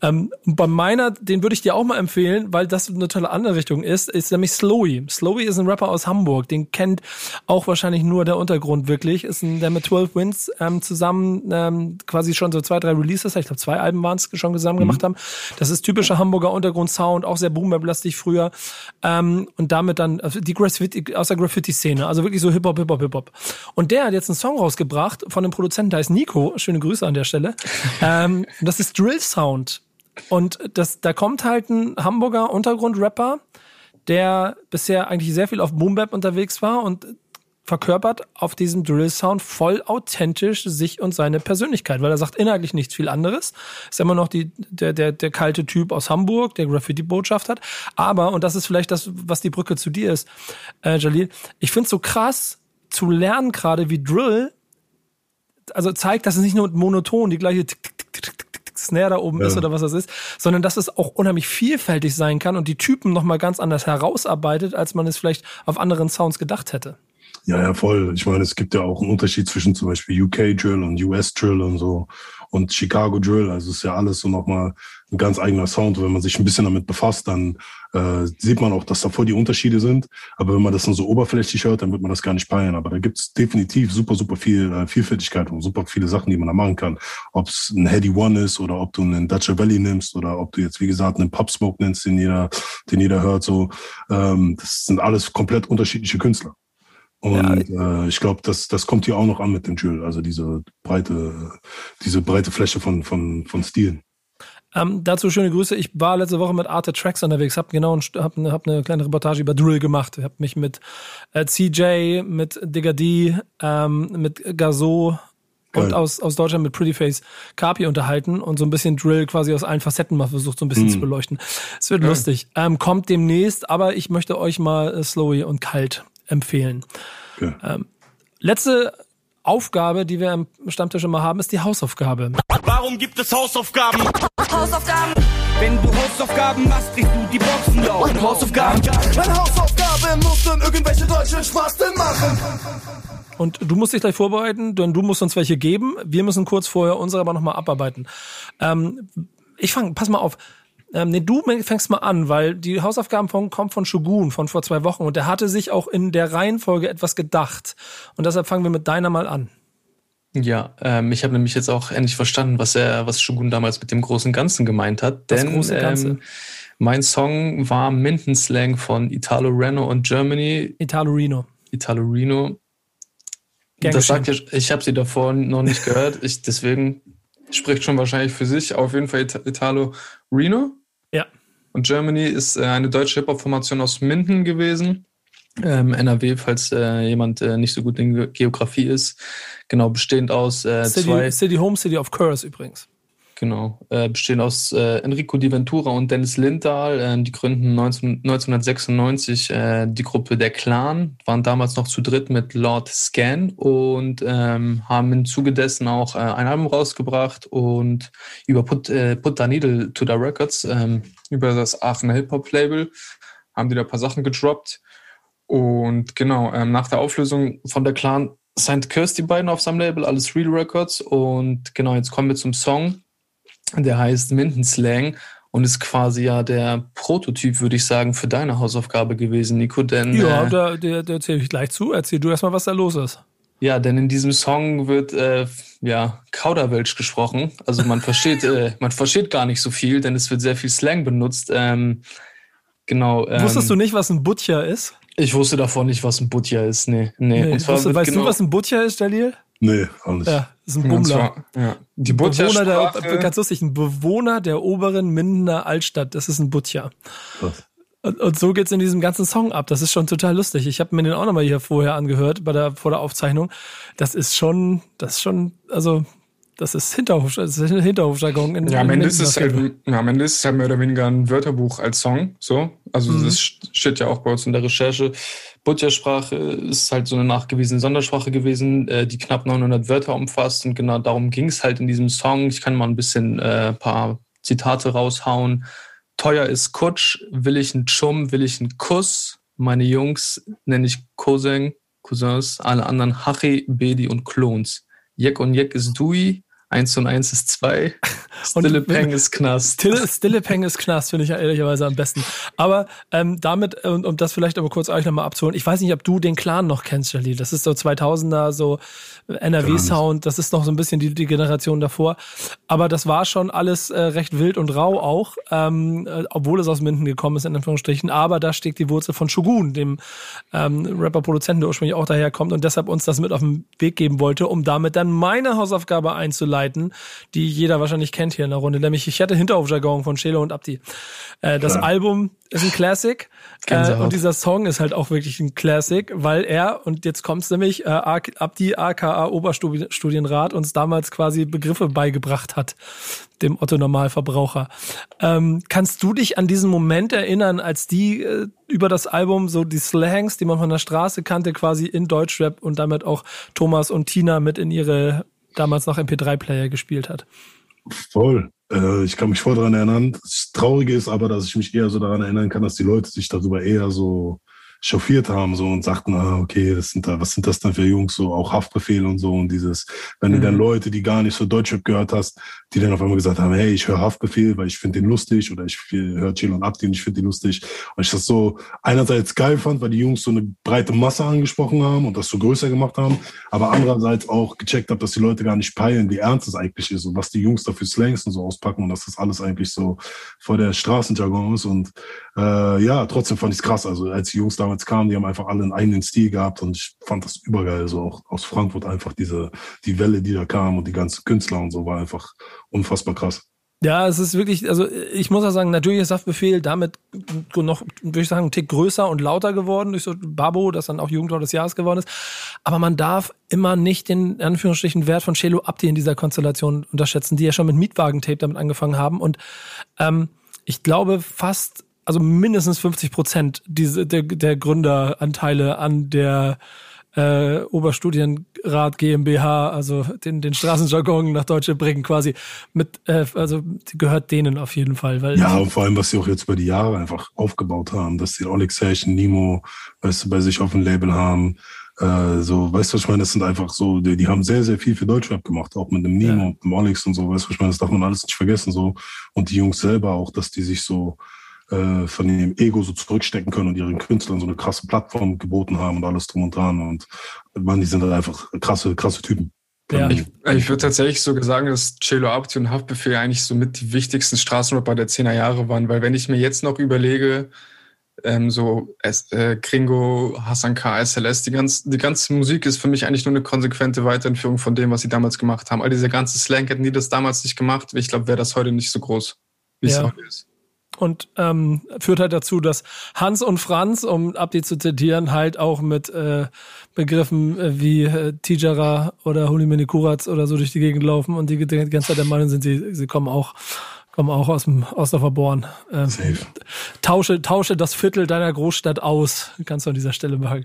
Ähm, bei meiner, den würde ich dir auch mal empfehlen, weil das eine tolle andere Richtung ist, ist nämlich Slowy. Slowy ist ein Rapper aus Hamburg. Den kennt auch wahrscheinlich nur der Untergrund wirklich. Ist ein, der mit 12 Wins ähm, zusammen ähm, quasi schon so zwei, drei Releases, ich glaube zwei Alben waren es schon zusammen mhm. gemacht haben. Das ist typischer Hamburger Untergrund-Sound, auch sehr boomer-lastig früher früher. Ähm, und damit dann also die Graffiti, aus der Graffiti-Szene, also wirklich so Hip-Hop, Hip-Hop, Hip-Hop. Und der hat jetzt einen Song rausgebracht von einem Produzenten, der heißt Nico. Schöne Grüße an der Stelle. ähm, das ist Drill Sound. Und das, da kommt halt ein Hamburger Untergrund-Rapper, der bisher eigentlich sehr viel auf Boom Bap unterwegs war und verkörpert auf diesem Drill-Sound voll authentisch sich und seine Persönlichkeit, weil er sagt inhaltlich nichts viel anderes. Ist immer noch die, der, der, der kalte Typ aus Hamburg, der Graffiti-Botschaft hat. Aber, und das ist vielleicht das, was die Brücke zu dir ist, äh, Jalil, ich finde es so krass zu lernen gerade, wie Drill, also zeigt, dass es nicht nur monoton die gleiche Tick, Tick, Tick, Tick, Snare da oben ja. ist oder was das ist, sondern dass es auch unheimlich vielfältig sein kann und die Typen nochmal ganz anders herausarbeitet, als man es vielleicht auf anderen Sounds gedacht hätte. Ja, ja, voll. Ich meine, es gibt ja auch einen Unterschied zwischen zum Beispiel UK Drill und US Drill und so und Chicago Drill. Also ist ja alles so nochmal ein ganz eigener Sound. Und wenn man sich ein bisschen damit befasst, dann äh, sieht man auch, dass da voll die Unterschiede sind. Aber wenn man das nur so oberflächlich hört, dann wird man das gar nicht peilen. Aber da gibt's definitiv super, super viel äh, Vielfältigkeit und super viele Sachen, die man da machen kann. Ob es ein Heady One ist oder ob du einen Dutcher Valley nimmst oder ob du jetzt, wie gesagt, einen Pub Smoke nennst, den jeder, den jeder hört. So, ähm, das sind alles komplett unterschiedliche Künstler. Und ja. äh, ich glaube, das, das kommt hier auch noch an mit dem Drill, also diese breite, diese breite Fläche von, von, von Stilen. Ähm, dazu schöne Grüße. Ich war letzte Woche mit Arte Tracks unterwegs, habe genau hab, hab eine kleine Reportage über Drill gemacht. Ich habe mich mit äh, CJ, mit Digga D, ähm, mit Gazo und aus, aus Deutschland mit Prettyface Carpi unterhalten und so ein bisschen Drill quasi aus allen Facetten mal versucht, so ein bisschen mhm. zu beleuchten. Es wird Geil. lustig. Ähm, kommt demnächst, aber ich möchte euch mal äh, Slowy und Kalt empfehlen. Okay. Ähm, letzte Aufgabe, die wir im Stammtisch immer haben, ist die Hausaufgabe. Warum gibt es Hausaufgaben? Hausaufgaben. Wenn du Hausaufgaben machst, kriegst du die Boxen laut. Hausaufgaben. Meine Hausaufgabe muss dann irgendwelche deutschen Spasten machen. Und du musst dich gleich vorbereiten, denn du musst uns welche geben. Wir müssen kurz vorher unsere aber nochmal abarbeiten. Ähm, ich fange, pass mal auf. Ähm, nee, du fängst mal an, weil die Hausaufgaben von, kommen von Shogun von vor zwei Wochen und der hatte sich auch in der Reihenfolge etwas gedacht. Und deshalb fangen wir mit deiner mal an. Ja, ähm, ich habe nämlich jetzt auch endlich verstanden, was er, was Shogun damals mit dem großen Ganzen gemeint hat. Das denn große Ganze. Ähm, mein Song war Minden Slang von Italo Reno und Germany. Italo Reno. Italo Reno. Gern das sagt ja, ich habe sie davor noch nicht gehört. Ich, deswegen spricht schon wahrscheinlich für sich. Auf jeden Fall Italo Reno. Ja. Und Germany ist äh, eine deutsche Hip-Hop-Formation aus Minden gewesen. Ähm, NRW, falls äh, jemand äh, nicht so gut in Geografie ist. Genau, bestehend aus äh, City, zwei. City Home City of Curse übrigens. Genau, äh, bestehen aus äh, Enrico Di Ventura und Dennis Lindahl. Äh, die gründen 19, 1996 äh, die Gruppe Der Clan, waren damals noch zu dritt mit Lord Scan und ähm, haben im Zuge dessen auch äh, ein Album rausgebracht und über Put, äh, Put the Needle to the Records, ähm, über das Aachener Hip-Hop-Label, haben die da ein paar Sachen gedroppt. Und genau, ähm, nach der Auflösung von Der Clan signed Kirsty beiden auf seinem Label, alles Real Records. Und genau, jetzt kommen wir zum Song der heißt Mindenslang und ist quasi ja der Prototyp, würde ich sagen, für deine Hausaufgabe gewesen, Nico. Denn, ja, äh, da, der, der erzähle ich gleich zu. Erzähl du erstmal, was da los ist. Ja, denn in diesem Song wird äh, ja Kauderwelsch gesprochen. Also man versteht, äh, man versteht gar nicht so viel, denn es wird sehr viel Slang benutzt. Ähm, genau. Ähm, Wusstest du nicht, was ein Butcher ist? Ich wusste davon nicht, was ein Butcher ist. Nee, nee. nee. Wusste, weißt genau, du, was ein Butcher ist, Dalil? Nee, auch nicht. Ja, ist ein Bummler. Zwar, ja. Die Bewohner der, ganz lustig, ein Bewohner der oberen Mindener Altstadt. Das ist ein Butcher. Und, und, so geht's in diesem ganzen Song ab. Das ist schon total lustig. Ich habe mir den auch nochmal hier vorher angehört, bei der, vor der Aufzeichnung. Das ist schon, das ist schon, also das ist Hinterhof, das ist Hinterhofjargon. In, ja, am Ende, ist es halt, ja, am Ende ist es halt mehr oder weniger ein Wörterbuch als Song. So. Also mhm. das steht ja auch bei uns in der Recherche. Butchersprache ist halt so eine nachgewiesene Sondersprache gewesen, äh, die knapp 900 Wörter umfasst. Und genau darum ging es halt in diesem Song. Ich kann mal ein bisschen äh, paar Zitate raushauen. Teuer ist Kutsch, will ich einen Chum, will ich einen Kuss. Meine Jungs nenne ich Cousin, Cousins, alle anderen Hachi, Bedi und Klons. Jek und Jek ist Dui, Eins und eins ist zwei. Stille Peng ist Knast. Stille, Stille Peng ist Knast, finde ich ja ehrlicherweise am besten. Aber ähm, damit, um, um das vielleicht aber kurz euch nochmal abzuholen, ich weiß nicht, ob du den Clan noch kennst, Jalil. Das ist so 2000er, so NRW-Sound, das ist noch so ein bisschen die, die Generation davor. Aber das war schon alles äh, recht wild und rau auch, ähm, äh, obwohl es aus Minden gekommen ist, in Anführungsstrichen. Aber da steckt die Wurzel von Shogun, dem ähm, Rapper-Produzenten, der ursprünglich auch daherkommt und deshalb uns das mit auf den Weg geben wollte, um damit dann meine Hausaufgabe einzuleiten Leiten, die jeder wahrscheinlich kennt hier in der Runde. Nämlich ich hatte Hinterhofjargon von Chelo und Abdi. Äh, das. Album ist ein Classic. Äh, und dieser Song ist halt auch wirklich ein Classic, weil er, und jetzt kommt's nämlich, äh, Abdi aka Oberstudienrat uns damals quasi Begriffe beigebracht hat, dem Otto Normalverbraucher. Ähm, kannst du dich an diesen Moment erinnern, als die äh, über das Album so die Slangs, die man von der Straße kannte, quasi in Deutschrap und damit auch Thomas und Tina mit in ihre damals noch MP3-Player gespielt hat. Voll. Äh, ich kann mich voll daran erinnern. Das Traurige ist aber, dass ich mich eher so daran erinnern kann, dass die Leute sich darüber eher so chauffiert haben so und sagten, ah, okay, das sind da, was sind das denn für Jungs, so auch Haftbefehl und so und dieses, wenn mhm. du dann mhm. Leute, die gar nicht so Deutschrap gehört hast, die dann auf einmal gesagt haben, hey, ich höre Haftbefehl, weil ich finde den lustig oder ich höre Chill und Abdi und ich finde den lustig und ich das so einerseits geil fand, weil die Jungs so eine breite Masse angesprochen haben und das so größer gemacht haben, aber andererseits auch gecheckt habe, dass die Leute gar nicht peilen, wie ernst es eigentlich ist und was die Jungs da für Slangs und so auspacken und dass das alles eigentlich so vor der Straßenjargon ist und äh, ja, trotzdem fand ich es krass. Also als die Jungs damals kamen, die haben einfach alle einen eigenen Stil gehabt und ich fand das übergeil. So auch aus Frankfurt einfach diese, die Welle, die da kam und die ganzen Künstler und so war einfach unfassbar krass. Ja, es ist wirklich, also ich muss auch sagen, natürlich ist Saftbefehl damit noch, würde ich sagen, einen Tick größer und lauter geworden durch so Babo, das dann auch Jugendwort des Jahres geworden ist. Aber man darf immer nicht den, Anführungsstrichen, Wert von Chelo Abdi in dieser Konstellation unterschätzen, die ja schon mit Mietwagentape damit angefangen haben. Und ähm, ich glaube, fast also mindestens 50 Prozent diese, der, der Gründeranteile an der äh, Oberstudienrat GmbH, also den, den Straßenjargon nach Deutsche bringen, quasi mit, äh, also gehört denen auf jeden Fall. Weil ja, und vor allem, was sie auch jetzt über die Jahre einfach aufgebaut haben, dass die Oleg Session, Nimo, weißt du, bei sich auf dem Label haben. Äh, so, weißt du, was ich meine? Das sind einfach so, die, die haben sehr, sehr viel für Deutschrap gemacht, auch mit dem Nimo ja. und dem Olex und so, weißt du, was ich meine? Das darf man alles nicht vergessen, so. Und die Jungs selber auch, dass die sich so, äh, von dem Ego so zurückstecken können und ihren Künstlern so eine krasse Plattform geboten haben und alles drum und dran. Und man, die sind halt einfach krasse, krasse Typen. Ja. Ich, ich würde tatsächlich sogar sagen, dass Celo Abdi und Haftbefehl eigentlich so mit die wichtigsten Straßenrapper der 10er Jahre waren, weil wenn ich mir jetzt noch überlege, ähm, so äh, Kringo, Hassan K, SLS, die, ganz, die ganze Musik ist für mich eigentlich nur eine konsequente Weiterentführung von dem, was sie damals gemacht haben. All diese ganze Slang hätten die das damals nicht gemacht. Ich glaube, wäre das heute nicht so groß, wie ja. es heute ist und ähm, führt halt dazu, dass Hans und Franz, um Abdi zu zitieren, halt auch mit äh, Begriffen äh, wie äh, Tijara oder Hulimini Kuratz oder so durch die Gegend laufen und die, die ganze Zeit der Meinung sind, sie, sie kommen auch komme auch aus dem Osdorfer Born. Ähm, tausche, tausche das Viertel deiner Großstadt aus, kannst du an dieser Stelle machen.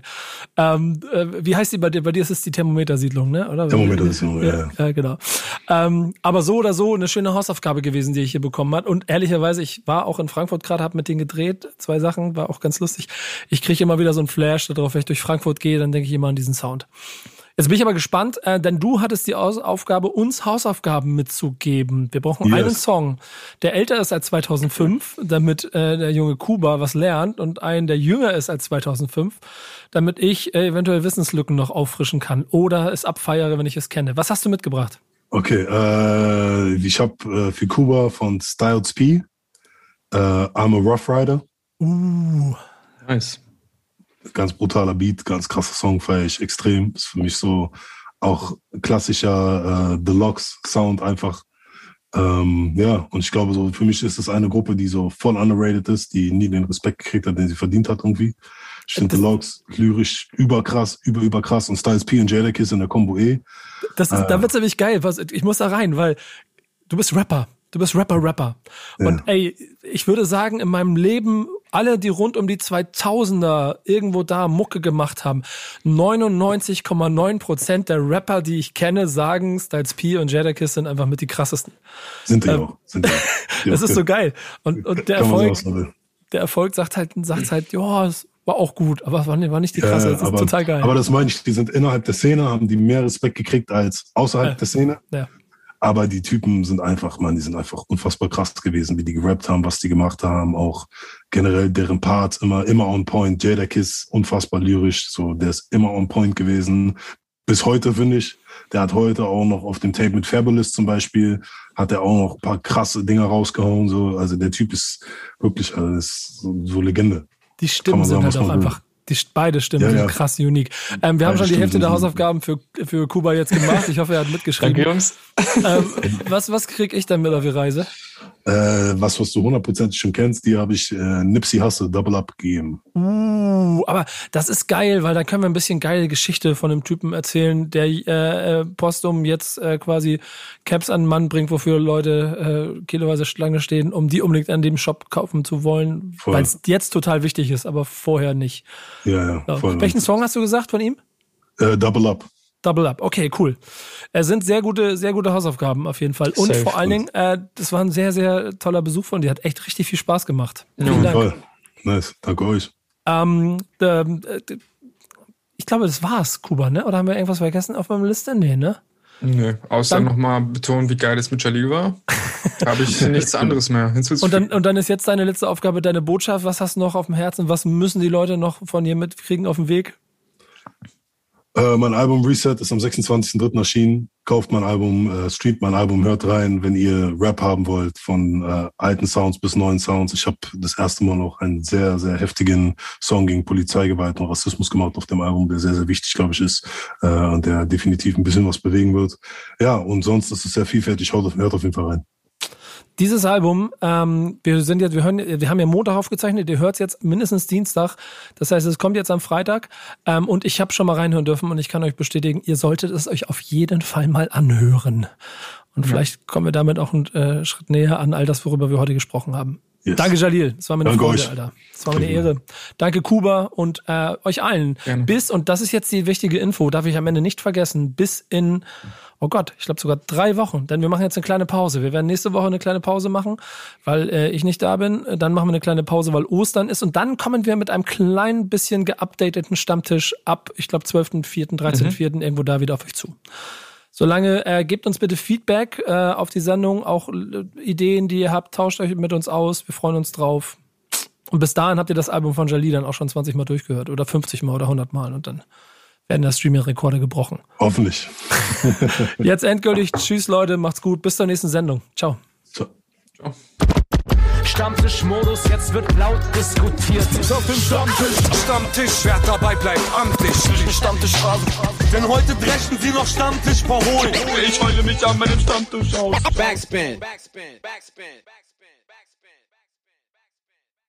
Ähm, äh, wie heißt die bei dir? Bei dir ist es die Thermometersiedlung, ne? Oder? Thermometersiedlung, ja. Ja, ja genau. Ähm, aber so oder so eine schöne Hausaufgabe gewesen, die ich hier bekommen habe. Und ehrlicherweise, ich war auch in Frankfurt gerade, habe mit denen gedreht, zwei Sachen, war auch ganz lustig. Ich kriege immer wieder so einen Flash darauf, wenn ich durch Frankfurt gehe, dann denke ich immer an diesen Sound. Jetzt bin ich aber gespannt, äh, denn du hattest die Aus Aufgabe, uns Hausaufgaben mitzugeben. Wir brauchen yes. einen Song, der älter ist als 2005, damit äh, der junge Kuba was lernt und einen, der jünger ist als 2005, damit ich äh, eventuell Wissenslücken noch auffrischen kann oder es abfeiere, wenn ich es kenne. Was hast du mitgebracht? Okay, äh, ich habe äh, für Kuba von Styles P, äh, I'm a Rough Rider. Uh. Nice ganz brutaler Beat, ganz krasser Song, feiere ich extrem. Ist für mich so auch klassischer äh, Deluxe-Sound einfach. Ähm, ja, und ich glaube, so für mich ist es eine Gruppe, die so voll underrated ist, die nie den Respekt gekriegt hat, den sie verdient hat irgendwie. Ich finde Deluxe lyrisch überkrass, über überkrass und Styles P und Jadakiss in der Combo E. Das ist, äh, da wird's nämlich geil. Was, ich muss da rein, weil du bist Rapper. Du bist Rapper, Rapper. Und ja. ey, ich würde sagen, in meinem Leben, alle, die rund um die 2000er irgendwo da Mucke gemacht haben, 99,9 Prozent der Rapper, die ich kenne, sagen, Styles P und Jadakiss sind einfach mit die krassesten. Sind die ähm, auch. Sind die das ist so geil. Und, und der Erfolg, der Erfolg sagt halt, sagt halt, ja, es war auch gut, aber es war nicht, war nicht die krasse, das ist total geil. Aber das meine ich, die sind innerhalb der Szene, haben die mehr Respekt gekriegt als außerhalb ja. der Szene. Ja. Aber die Typen sind einfach, man, die sind einfach unfassbar krass gewesen, wie die gerappt haben, was die gemacht haben. Auch generell deren Parts immer, immer on point. Jada Kiss, unfassbar lyrisch, so, der ist immer on point gewesen. Bis heute, finde ich. Der hat heute auch noch auf dem Tape mit Fabulous zum Beispiel, hat er auch noch ein paar krasse Dinger rausgehauen, so. Also der Typ ist wirklich, also ist so, so Legende. Die Stimmen sind halt auch einfach die beide Stimmen ja, sind ja. krass unique. Ähm, wir haben schon die Hälfte der Hausaufgaben für, für Kuba jetzt gemacht. Ich hoffe, er hat mitgeschrieben. Danke, Jungs. Ähm, was was kriege ich dann mit auf die Reise? Äh, was, was du hundertprozentig schon kennst, die habe ich äh, Nipsey Hasse Double Up gegeben. Uh, aber das ist geil, weil da können wir ein bisschen geile Geschichte von dem Typen erzählen, der äh, äh Postum jetzt äh, quasi Caps an den Mann bringt, wofür Leute äh, kiloweise Schlange stehen, um die unbedingt an dem Shop kaufen zu wollen, weil es jetzt total wichtig ist, aber vorher nicht. Ja, ja. Voll Welchen Song hast du gesagt von ihm? Äh, Double Up. Double Up. Okay, cool. Es sind sehr gute, sehr gute Hausaufgaben auf jeden Fall. Und Safe vor allen Dingen, äh, das war ein sehr, sehr toller Besuch von dir. Hat echt richtig viel Spaß gemacht. Vielen ja, Dank. Voll. Nice. Danke euch. Ähm, äh, ich glaube, das war's, Kuba, ne? Oder haben wir irgendwas vergessen auf meiner Liste? Nee, ne? Nee, außer nochmal betonen, wie geil es mit Jalil war. Habe ich nichts anderes mehr Und dann, und dann ist jetzt deine letzte Aufgabe, deine Botschaft. Was hast du noch auf dem Herzen? Was müssen die Leute noch von dir mitkriegen auf dem Weg? Äh, mein Album Reset ist am 26.03. erschienen. Kauft mein Album, äh, streamt mein Album, hört rein, wenn ihr Rap haben wollt, von äh, alten Sounds bis neuen Sounds. Ich habe das erste Mal noch einen sehr, sehr heftigen Song gegen Polizeigewalt und Rassismus gemacht auf dem Album, der sehr, sehr wichtig, glaube ich, ist äh, und der definitiv ein bisschen was bewegen wird. Ja, und sonst ist es sehr vielfältig. Hört auf, hört auf jeden Fall rein. Dieses Album, ähm, wir sind jetzt, wir hören, wir haben ja Montag aufgezeichnet, ihr hört es jetzt mindestens Dienstag. Das heißt, es kommt jetzt am Freitag. Ähm, und ich habe schon mal reinhören dürfen und ich kann euch bestätigen, ihr solltet es euch auf jeden Fall mal anhören. Und ja. vielleicht kommen wir damit auch einen äh, Schritt näher an all das, worüber wir heute gesprochen haben. Yes. Danke, Jalil. Das war mir eine Danke Freude, euch. Alter. Das war mir eine Ehre. Danke, Kuba und äh, euch allen. Gerne. Bis, und das ist jetzt die wichtige Info, darf ich am Ende nicht vergessen, bis in, oh Gott, ich glaube sogar drei Wochen. Denn wir machen jetzt eine kleine Pause. Wir werden nächste Woche eine kleine Pause machen, weil äh, ich nicht da bin. Dann machen wir eine kleine Pause, weil Ostern ist. Und dann kommen wir mit einem kleinen bisschen geupdateten Stammtisch ab, ich glaube, 12.04., 13.04. Mhm. irgendwo da wieder auf euch zu. Solange äh, gebt uns bitte Feedback äh, auf die Sendung, auch äh, Ideen, die ihr habt, tauscht euch mit uns aus. Wir freuen uns drauf. Und bis dahin habt ihr das Album von Jali dann auch schon 20 Mal durchgehört oder 50 Mal oder 100 Mal und dann werden da Streaming-Rekorde gebrochen. Hoffentlich. Jetzt endgültig. Tschüss, Leute. Macht's gut. Bis zur nächsten Sendung. Ciao. Ciao. Ciao. Stammtischmodus, jetzt wird laut diskutiert. Auf dem Stammtisch, Stammtisch, wer dabei bleibt amtlich. Stammtisch Phase. Denn heute brechen sie noch Stammtisch verholen. Ich heule mich an meinem Stammtisch aus. Backspin. Backspin. Backspin. Backspin.